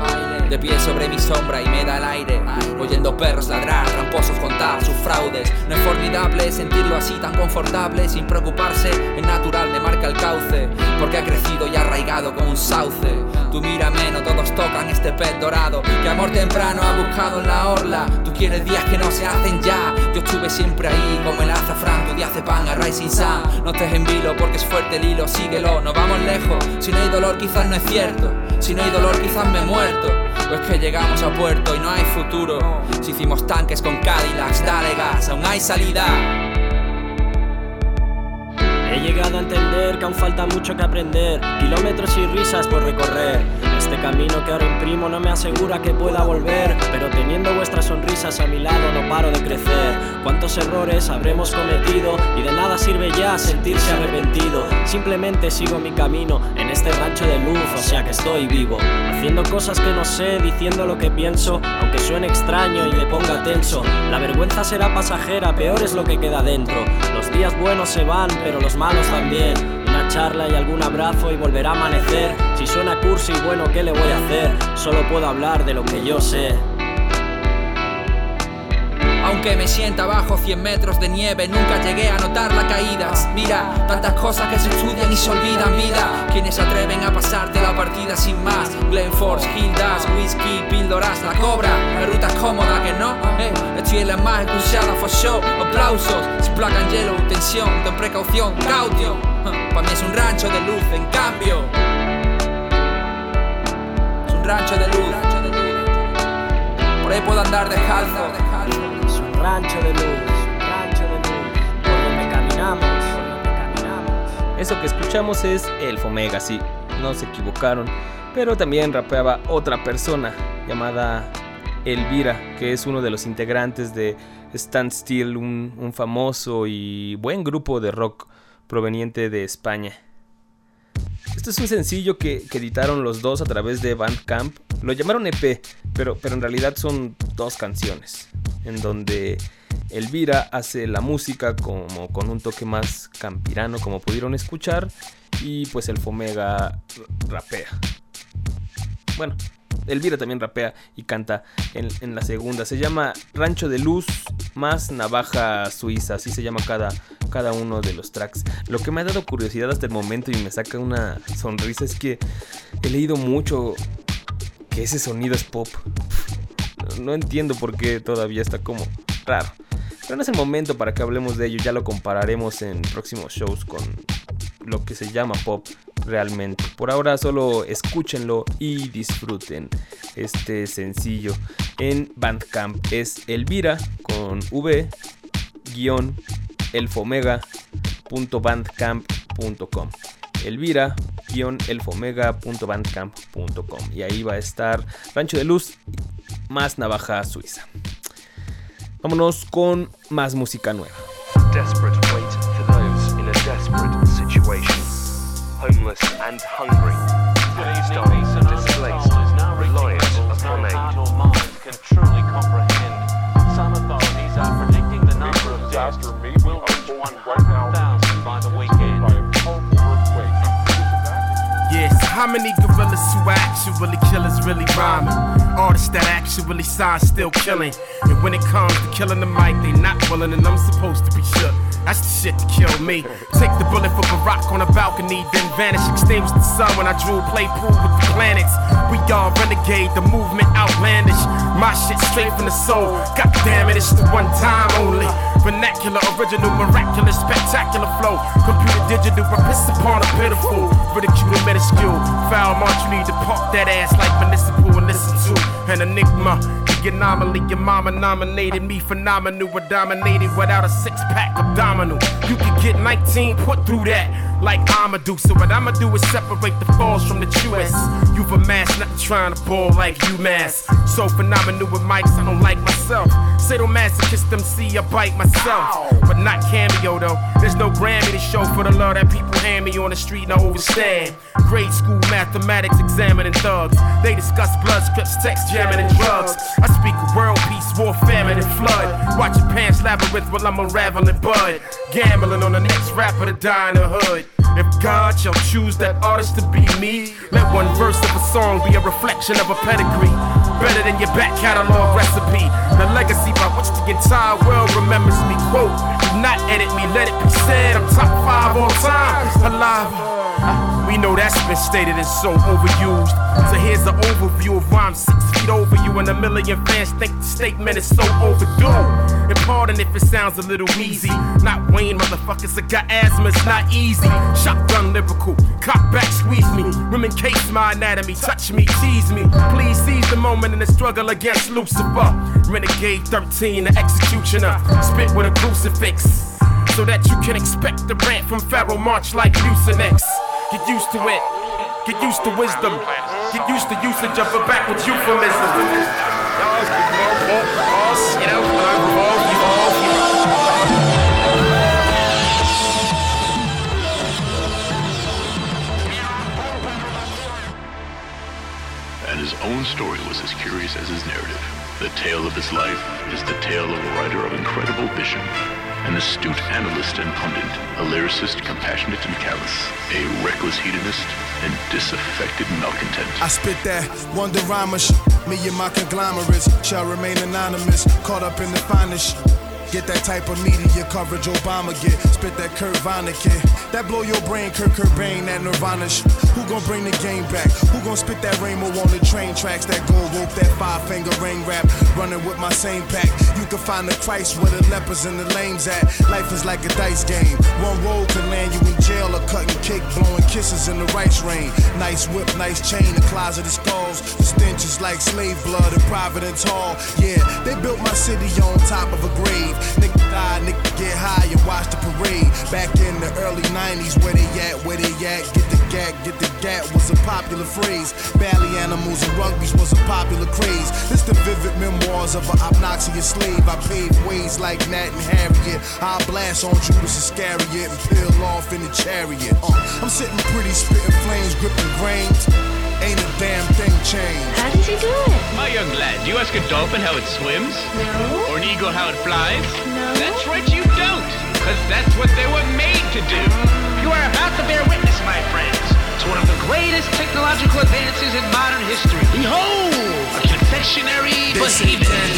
De pie sobre mi sombra y me da el aire. Oyendo perros ladrar, tramposos contar sus fraudes. No es formidable sentirlo así tan confortable, sin preocuparse. Es natural, me marca el cauce. Porque ha crecido y arraigado como un sauce. Tú mírame, no todos tocan este pez dorado. Que amor temprano ha buscado en la orla. Tú quieres días que no se hacen ya. Yo estuve siempre ahí como el azafrán, tu día hace pan a Rising Sun. No estés en porque es fuerte el hilo, síguelo, no vamos lejos. Si no hay dolor, quizás no es cierto. Si no hay dolor, quizás me he muerto. O es que llegamos a puerto y no hay futuro. Si hicimos tanques con Cadillacs, dale gas, aún hay salida. Llegado a entender que aún falta mucho que aprender, kilómetros y risas por recorrer. Este camino que ahora imprimo no me asegura que pueda volver, pero teniendo vuestras sonrisas a mi lado no paro de crecer. Cuántos errores habremos cometido y de nada sirve ya sentirse arrepentido. Simplemente sigo mi camino en este rancho de luz, o sea que estoy vivo, haciendo cosas que no sé, diciendo lo que pienso, aunque suene extraño y me ponga tenso. La vergüenza será pasajera, peor es lo que queda dentro. Los días buenos se van, pero los malos también. Una charla y algún abrazo y volverá a amanecer. Si suena cursi, bueno, ¿qué le voy a hacer? Solo puedo hablar de lo que yo sé. Aunque me sienta bajo 100 metros de nieve, nunca llegué a notar la caída. Mira, tantas cosas que se estudian y se olvidan vida. Quienes atreven a pasarte la partida sin más. Glenforce, Hildas, Whisky, píldoras, la cobra. La ruta es cómoda, que no. Eh, estoy en la más escuchada for show. Aplausos, si placan hielo, tensión, ten precaución, caution. Para mí es un rancho de luz, en cambio. Es un rancho de luz. Por ahí puedo andar descalzo rancho de luz, rancho de luz, por donde caminamos, por donde caminamos. Eso que escuchamos es el Fomega, sí, no se equivocaron, pero también rapeaba otra persona llamada Elvira, que es uno de los integrantes de Stand Still, un, un famoso y buen grupo de rock proveniente de España. Esto es un sencillo que, que, editaron los dos a través de Bandcamp. Lo llamaron EP, pero, pero en realidad son dos canciones en donde Elvira hace la música como con un toque más campirano, como pudieron escuchar, y pues el Fomega rapea. Bueno, Elvira también rapea y canta en, la segunda. Se llama Rancho de Luz más Navaja Suiza, así se llama cada, cada uno de los tracks. Lo que me ha dado curiosidad hasta el momento y me saca una sonrisa es que he leído mucho que ese sonido es pop. No entiendo por qué todavía está como raro. Pero no es el momento para que hablemos de ello, ya lo compararemos en próximos shows con lo que se llama pop realmente. Por ahora solo escúchenlo y disfruten este sencillo en Bandcamp. Es Elvira con V guion elfomega.bandcamp.com Elvira elfomega.bandcamp.com y ahí va a estar Rancho de Luz más navaja suiza. Vámonos con más música nueva. Desperate Homeless and hungry. Starved displaced. Reliant upon aid. Can truly comprehend. Some authorities are predicting the number of deaths will reach 100,000 how many gorillas who actually killers really rhyming? Artists that actually sign still killing. And when it comes to killing the mic, they not willing, and I'm supposed to be shook. That's the shit to kill me. Take the bullet from Barack on a balcony, then vanish, extinguish the sun when I drew play pool with the planets. We all renegade, the movement outlandish. My shit straight from the soul. God damn it, it's the one time only. Vernacular, original, miraculous, spectacular flow. Computer digital, but piss upon a pitiful. Ridicule minuscule. Foul march, you need to pop that ass like municipal and listen to an enigma. The anomaly, your mama nominated me phenomenal, but dominated without a six pack abdominal. You could get 19 put through that like I'ma do. So what I'ma do is separate the falls from the truest. You've amassed, not trying to ball like UMass. So phenomenal with mics, I don't like myself. Sadomasochist MC, I bite myself. But not cameo though. There's no Grammy to show for the love that people hand me on the street and I overstand. Grade school mathematics examining thugs. They discuss blood scripts, text jamming and drugs. I speak world peace, war, famine, and flood. Watch your pants labyrinth while I'm unraveling bud. Gambling on the next rapper to die in the hood. If God shall choose that artist to be me, let one verse of a song be a reflection of a pedigree. Better than your back catalog recipe. The legacy by which the entire world remembers me. Quote, do not edit me, let it be said. I'm top five all time. Alive. We know that's been stated and so overused. So here's the overview of why I'm six feet over you, and a million fans think the statement is so overdue. And pardon if it sounds a little easy. Not Wayne, motherfuckers, I got asthma, it's not easy. Shotgun lyrical, cock back, squeeze me. Women case my anatomy, touch me, tease me. Please seize the moment in the struggle against Lucifer. Renegade 13, the executioner. Spit with a crucifix so that you can expect the rant from Pharaoh March like Mucinex. Get used to it, get used to wisdom, get used to usage of a backwards euphemism. You And his own story was as curious as his narrative. The tale of his life is the tale of a writer of incredible vision an astute analyst and pundit, a lyricist compassionate and callous, a reckless hedonist, and disaffected malcontent. I spit that wonder Me and my conglomerates shall remain anonymous, caught up in the finest Get that type of media coverage Obama get. Spit that Kurt Vonnegut. That blow your brain, Kurt Cobain, that Nirvana sh- Who gon' bring the game back? Who gon' spit that rainbow on the train tracks? That gold rope, that five finger ring rap. Running with my same pack. You can find the Christ where the lepers and the lames at. Life is like a dice game. One roll can land you in jail or cutting cake, blowing kisses in the rice rain. Nice whip, nice chain, the closet of skulls. The stench is like slave blood in Providence Hall. Yeah, they built my city on top of a grave. Nigga die, nigga get high and watch the parade. Back in the early 90s, where they at, where they at, get the gat, get the gat was a popular phrase. Bally animals and rugbies was a popular craze. This the vivid memoirs of an obnoxious slave. I paved ways like Nat and Harriet. I blast on Judas Iscariot and peel off in the chariot. Uh, I'm sitting pretty, spitting flames, gripping grains. Ain't a damn thing changed. How does he do it? My young lad, do you ask a dolphin how it swims? No. Or an eagle how it flies? No. That's right, you don't. Because that's what they were made to do. You are about to bear witness, my friends, to one of the greatest technological advances in modern history. Behold, a confectionery They say behemoth.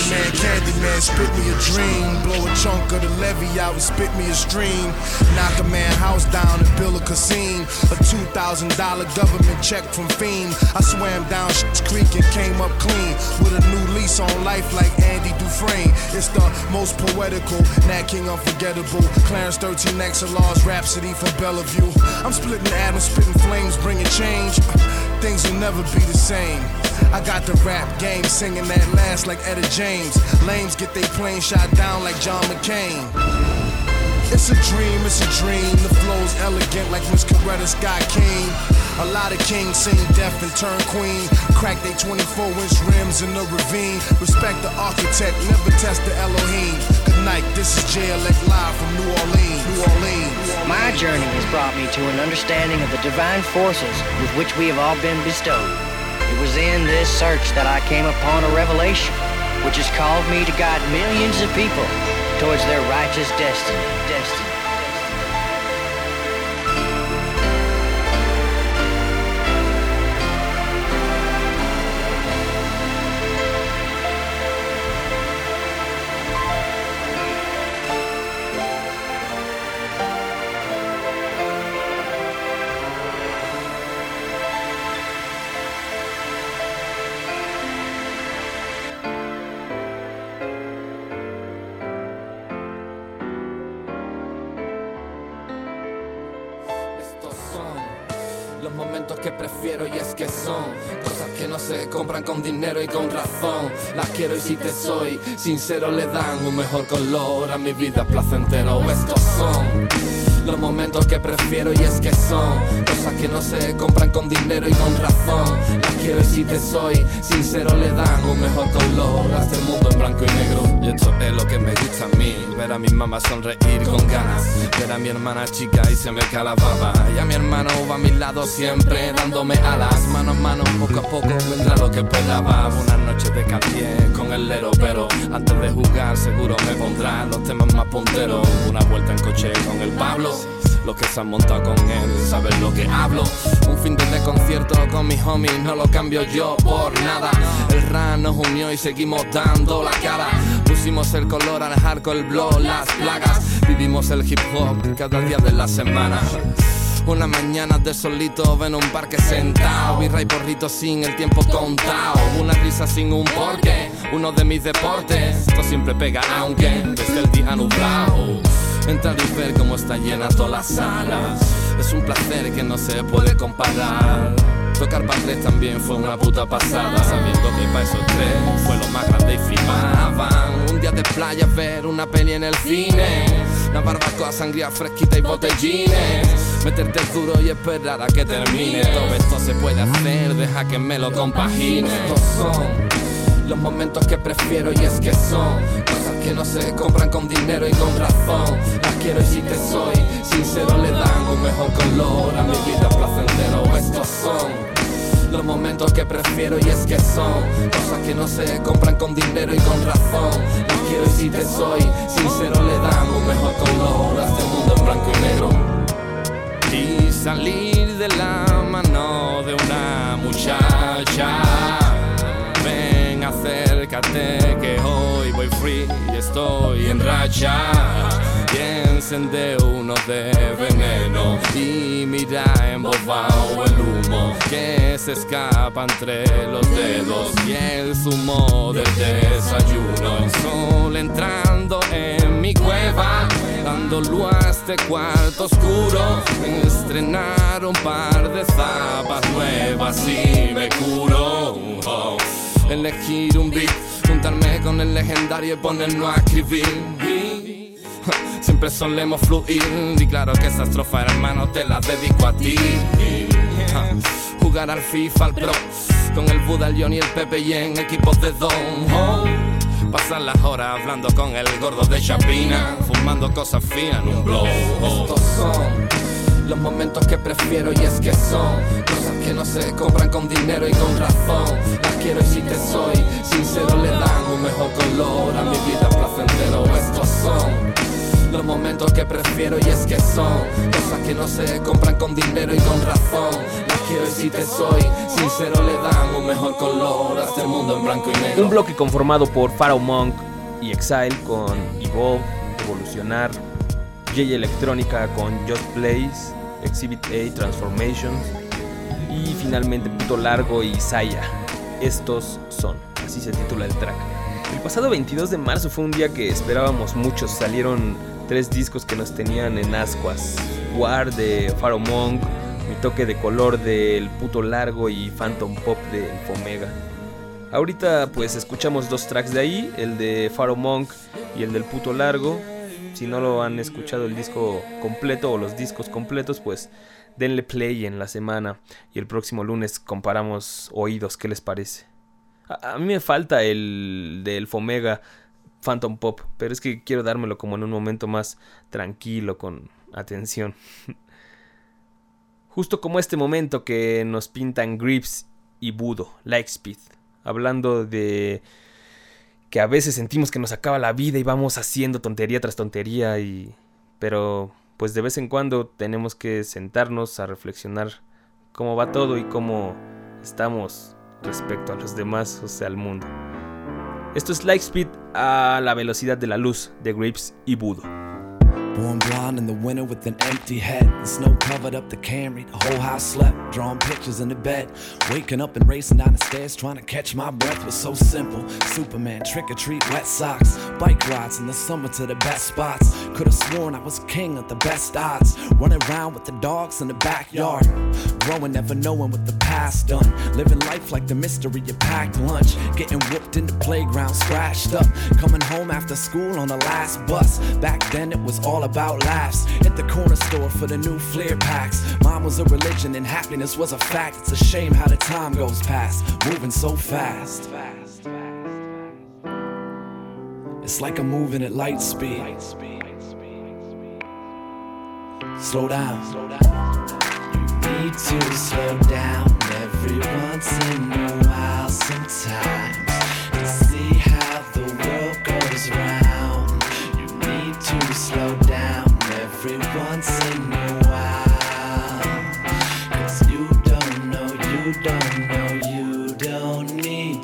Candyman, spit me a dream. Blow a chunk of the levy out and spit me a stream. Knock a man house down and build a casino. A $2,000 government check from Fiend. I swam down Sh- Creek and came up clean. With a new lease on life like Andy Dufresne. It's the most poetical, Nat King unforgettable. Clarence 13 XLR's Rhapsody from Bellevue. I'm splitting atoms, spitting flames, bringing change. Things will never be the same. I got the rap game singing that last like Etta James. Lames get they plane shot down like John McCain. It's a dream, it's a dream. The flow's elegant like Miss Coretta Scott King. A lot of kings sing deaf and turn queen. Crack they 24 inch rims in the ravine. Respect the architect, never test the Elohim. Good night, this is JLX live from New Orleans. New Orleans. My journey has brought me to an understanding of the divine forces with which we have all been bestowed. It was in this search that I came upon a revelation, which has called me to guide millions of people towards their righteous destiny. Destiny. Dinero y con razón. Las quiero y si te soy sincero le dan un mejor color a mi vida placentero. Estos son los momentos que prefiero y es que son cosas que no se compran con dinero y con razón. Las quiero y si te soy sincero le dan un mejor color a este mundo en blanco y negro. Y esto es lo que me gusta a mí Ver a mi mamá sonreír con ganas Ver a mi hermana chica y se me cae la baba Y a mi hermano va a mi lado siempre Dándome alas, mano a mano, poco a poco Vendrá lo que esperaba Una noche de Cartier con el lero Pero antes de jugar seguro me pondrá Los temas más punteros Una vuelta en coche con el Pablo los que se han montado con él saben lo que hablo. Un fin de concierto con mis homies, no lo cambio yo por nada. El RAN nos unió y seguimos dando la cara. Pusimos el color al hardcore, el blow, las plagas. Vivimos el hip hop cada día de la semana. Una mañana de solito en un parque sentado, birra y porrito sin el tiempo contado. Una risa sin un porqué, uno de mis deportes. Esto siempre pega aunque desde el día nublado. Entrar y ver cómo está llena todas las salas. Es un placer que no se puede comparar. Tocar para también fue una puta pasada. Sabiendo que para esos tres fue lo más grande y firmaban. Un día de playa ver una peli en el cine. Una barbacoa, sangría fresquita y botellines. Meterte duro y esperar a que termine. Todo esto se puede hacer, deja que me lo compagine. Estos son los momentos que prefiero y es que son cosas que no se compran con dinero y con razón. Las quiero y si te soy sincero le dan un mejor color a mi vida placentero. Estos son los momentos que prefiero y es que son cosas que no se compran con dinero y con razón. Las quiero y si te soy sincero le damos mejor color a este mundo en blanco y negro. Y salir de la mano de una muchacha. Ven, acércate que hoy voy free y estoy en racha de uno de veneno y mira embobado el humo que se escapa entre los dedos y el zumo del desayuno. El sol entrando en mi cueva, dando luz a este cuarto oscuro. Estrenar un par de zapas nuevas y me curo. elegir un beat, juntarme con el legendario y ponernos a escribir. Siempre solemos fluir y claro que esa estrofa hermano te la dedico a ti Jugar al FIFA, al Pro Con el Buda, el el Pepe y en equipos de Don oh. Pasar las horas hablando con el gordo de Chapina Fumando cosas fías en un blow Estos son los momentos que prefiero y es que son cosas que no se compran con dinero y con razón. Las quiero y si te soy sincero le dan un mejor color a mi vida placentero. Estos son los momentos que prefiero y es que son cosas que no se compran con dinero y con razón. Las si te soy sincero le dan un mejor color a este mundo en blanco y negro. Un bloque conformado por Pharaoh Monk y Exile con Evolve, Evolucionar, J Electrónica con Just Plays, Exhibit A Transformations y finalmente Puto Largo y Saya. Estos son, así se titula el track. El pasado 22 de marzo fue un día que esperábamos muchos, salieron tres discos que nos tenían en ascuas. War de Pharaoh Monk, Mi toque de color del puto largo y Phantom Pop de Fomega. Ahorita pues escuchamos dos tracks de ahí, el de Pharaoh Monk y el del puto largo. Si no lo han escuchado el disco completo o los discos completos, pues denle play en la semana y el próximo lunes comparamos oídos, ¿qué les parece? A, a mí me falta el del Fomega Phantom Pop, pero es que quiero dármelo como en un momento más tranquilo, con atención. Justo como este momento que nos pintan Grips y Budo, Lightspeed, hablando de que a veces sentimos que nos acaba la vida y vamos haciendo tontería tras tontería y pero pues de vez en cuando tenemos que sentarnos a reflexionar cómo va todo y cómo estamos respecto a los demás, o sea, al mundo. Esto es Lightspeed a la velocidad de la luz de Grips y Budo. Born blind in the winter with an empty head. The snow covered up the Camry, the whole house slept. Drawing pictures in the bed. Waking up and racing down the stairs, trying to catch my breath was so simple. Superman, trick or treat, wet socks. Bike rides in the summer to the best spots. Could have sworn I was king of the best odds. Running around with the dogs in the backyard. Growing, never knowing what the past done. Living life like the mystery of packed lunch. Getting whooped in the playground, scratched up. Coming home after school on the last bus. Back then it was all about laughs. At the corner store for the new Fleer packs. Mom was a religion and happiness was a fact. It's a shame how the time goes past, moving so fast. It's like I'm moving at light speed. Slow down. You need to slow down every once in a while sometimes.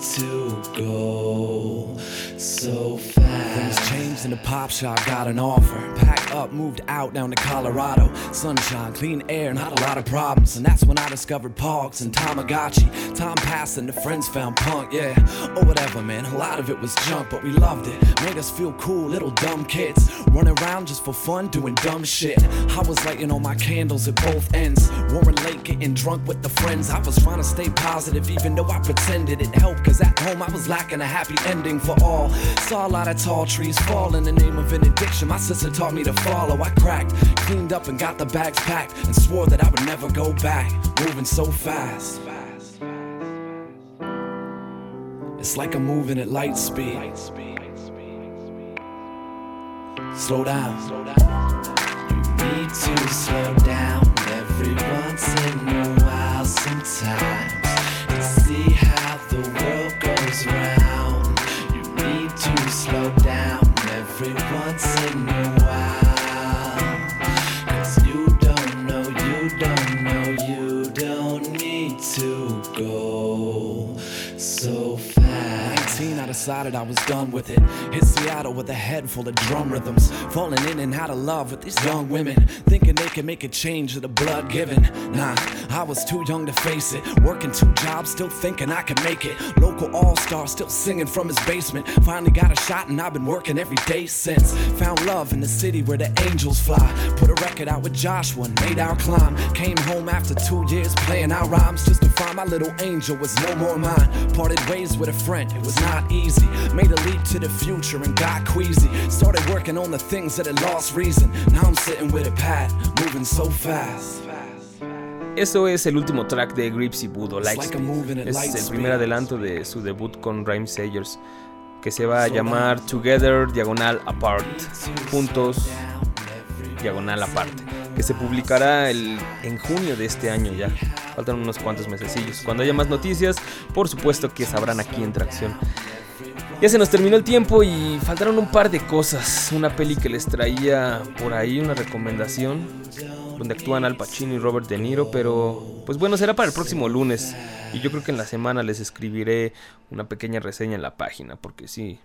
To go so fast. Things changed in the pop shop, got an offer. Packed up, moved out down to Colorado. Sunshine, clean air, not a lot of problems. And that's when I discovered Pogs and Tamagotchi. Time passed and the friends found punk, yeah. Or whatever, man. A lot of it was junk, but we loved it. Made us feel cool, little dumb kids. Running around just for fun, doing dumb shit. I was lighting all my candles at both ends. Warren late, getting drunk with the friends. I was trying to stay positive, even though I pretended it helped. Cause at home I was lacking a happy ending for all. Saw a lot of tall trees fall in the name of an addiction. My sister taught me to follow. I cracked, cleaned up, and got the bags packed. And swore that I would never go back. Moving so fast. It's like I'm moving at light speed. Slow down. You need to slow down every once in a while sometimes. see how everyone's decided I was done with it. Hit Seattle with a head full of drum rhythms. Falling in and out of love with these young women. Thinking they can make a change to the blood given. Nah, I was too young to face it. Working two jobs, still thinking I could make it. Local all star, still singing from his basement. Finally got a shot, and I've been working every day since. Found love in the city where the angels fly. Put a record out with Joshua and made our climb. Came home after two years playing our rhymes just to find my little angel was no more mine. Parted ways with a friend, it was not easy. Made a leap to the future and got queasy. Started working on the things that had lost reason. Now I'm sitting with a pad, moving so fast. Eso es el último track de Gripsy Budo, at Es el primer adelanto de su debut con Rhyme Sayers, que se va a llamar Together Diagonal Apart, juntos Diagonal Aparte, que se publicará el, en junio de este año ya. Faltan unos cuantos mesecillos. Cuando haya más noticias, por supuesto que sabrán aquí en Tracción. Ya se nos terminó el tiempo y faltaron un par de cosas. Una peli que les traía por ahí, una recomendación, donde actúan Al Pacino y Robert De Niro, pero pues bueno, será para el próximo lunes. Y yo creo que en la semana les escribiré una pequeña reseña en la página, porque sí,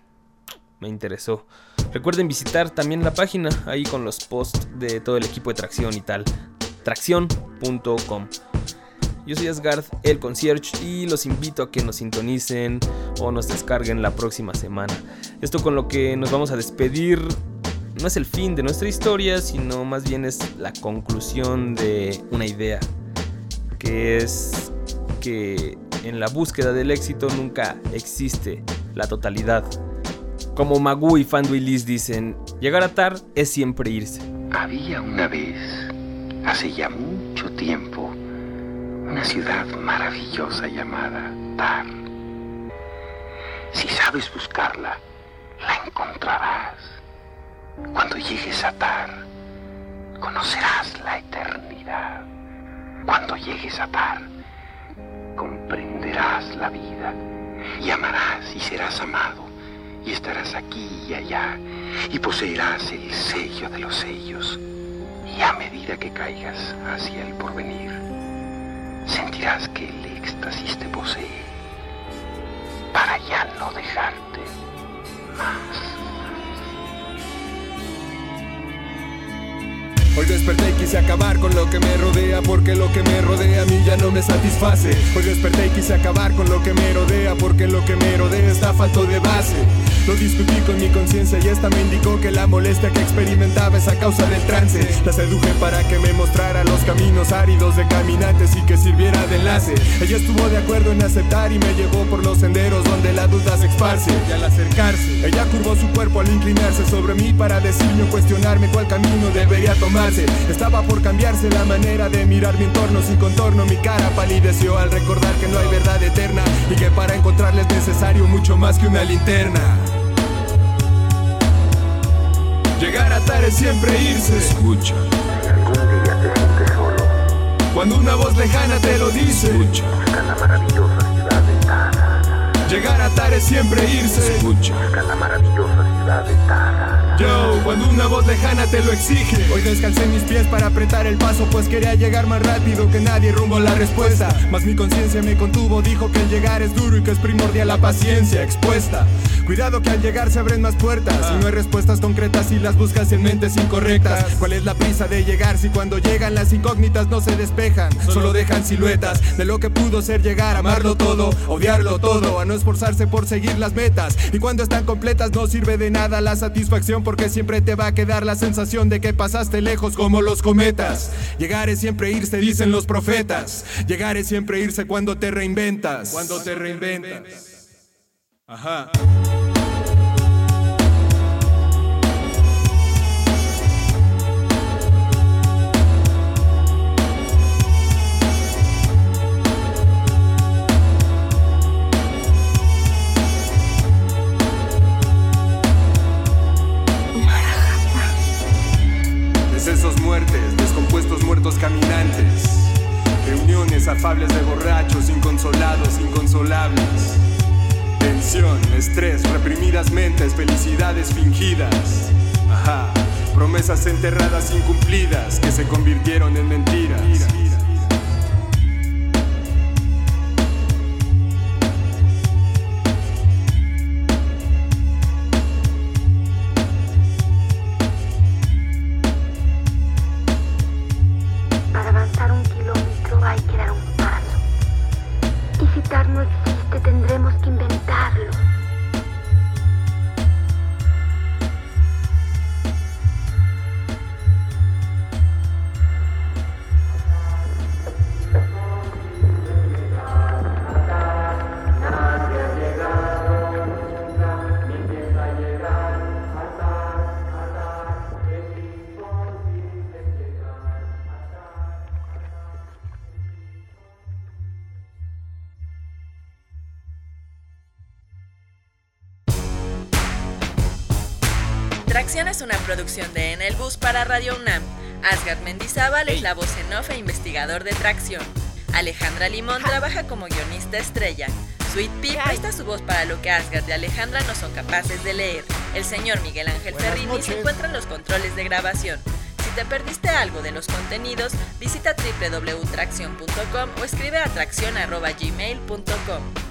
me interesó. Recuerden visitar también la página, ahí con los posts de todo el equipo de Tracción y tal. Tracción.com. Yo soy Asgard, el concierge, y los invito a que nos sintonicen o nos descarguen la próxima semana. Esto con lo que nos vamos a despedir no es el fin de nuestra historia, sino más bien es la conclusión de una idea, que es que en la búsqueda del éxito nunca existe la totalidad. Como Magoo y Fanduy Liz dicen, llegar a Tar es siempre irse. Había una vez, hace ya mucho tiempo, una ciudad maravillosa llamada Tar. Si sabes buscarla, la encontrarás. Cuando llegues a Tar, conocerás la eternidad. Cuando llegues a Tar, comprenderás la vida y amarás y serás amado y estarás aquí y allá y poseerás el sello de los sellos y a medida que caigas hacia el porvenir sentirás que el éxtasis te posee para ya no dejarte más. Hoy desperté y quise acabar con lo que me rodea porque lo que me rodea a mí ya no me satisface. Hoy desperté y quise acabar con lo que me rodea porque lo que me rodea está falto de base. Lo discutí con mi conciencia y esta me indicó que la molestia que experimentaba es a causa del trance. La seduje para que me mostrara los caminos áridos de caminantes y que sirviera de enlace. Ella estuvo de acuerdo en aceptar y me llevó por los senderos donde la duda se esparce. Y al acercarse, ella curvó su cuerpo al inclinarse sobre mí para decirme o cuestionarme cuál camino debería tomarse. Estaba por cambiarse la manera de mirar mi entorno sin contorno. Mi cara palideció al recordar que no hay verdad eterna y que para encontrarla es necesario mucho más que una linterna. Llegar a Tar es siempre irse. Escucha. Cuando una voz lejana te lo dice. Busca la maravillosa ciudad de Tar. Llegar a Tar es siempre irse. Escucha. Busca la maravillosa Yo, cuando una voz lejana te lo exige. Hoy descalcé mis pies para apretar el paso, pues quería llegar más rápido que nadie rumbo a la respuesta. Mas mi conciencia me contuvo, dijo que el llegar es duro y que es primordial la paciencia expuesta. Cuidado que al llegar se abren más puertas. Y no hay respuestas concretas si las buscas en mentes incorrectas. ¿Cuál es la prisa de llegar si cuando llegan las incógnitas no se despejan? Solo dejan siluetas de lo que pudo ser llegar, amarlo todo, odiarlo todo, a no esforzarse por seguir las metas. Y cuando están completas no sirve de nada la satisfacción porque siempre te va a quedar la sensación de que pasaste lejos como los cometas. Llegar es siempre irse, dicen los profetas. Llegar es siempre irse cuando te reinventas. Cuando te reinventas. Ajá. Enterradas incumplidas que se convirtieron en mentiras. Producción de En el Bus para Radio UNAM. Asgard Mendizábal es la voz en off e investigador de Tracción. Alejandra Limón trabaja como guionista estrella. Sweet Pea presta su voz para lo que Asgard y Alejandra no son capaces de leer. El señor Miguel Ángel Buenas Ferrini noches. se encuentra en los controles de grabación. Si te perdiste algo de los contenidos, visita www.tracción.com o escribe a tracción.gmail.com.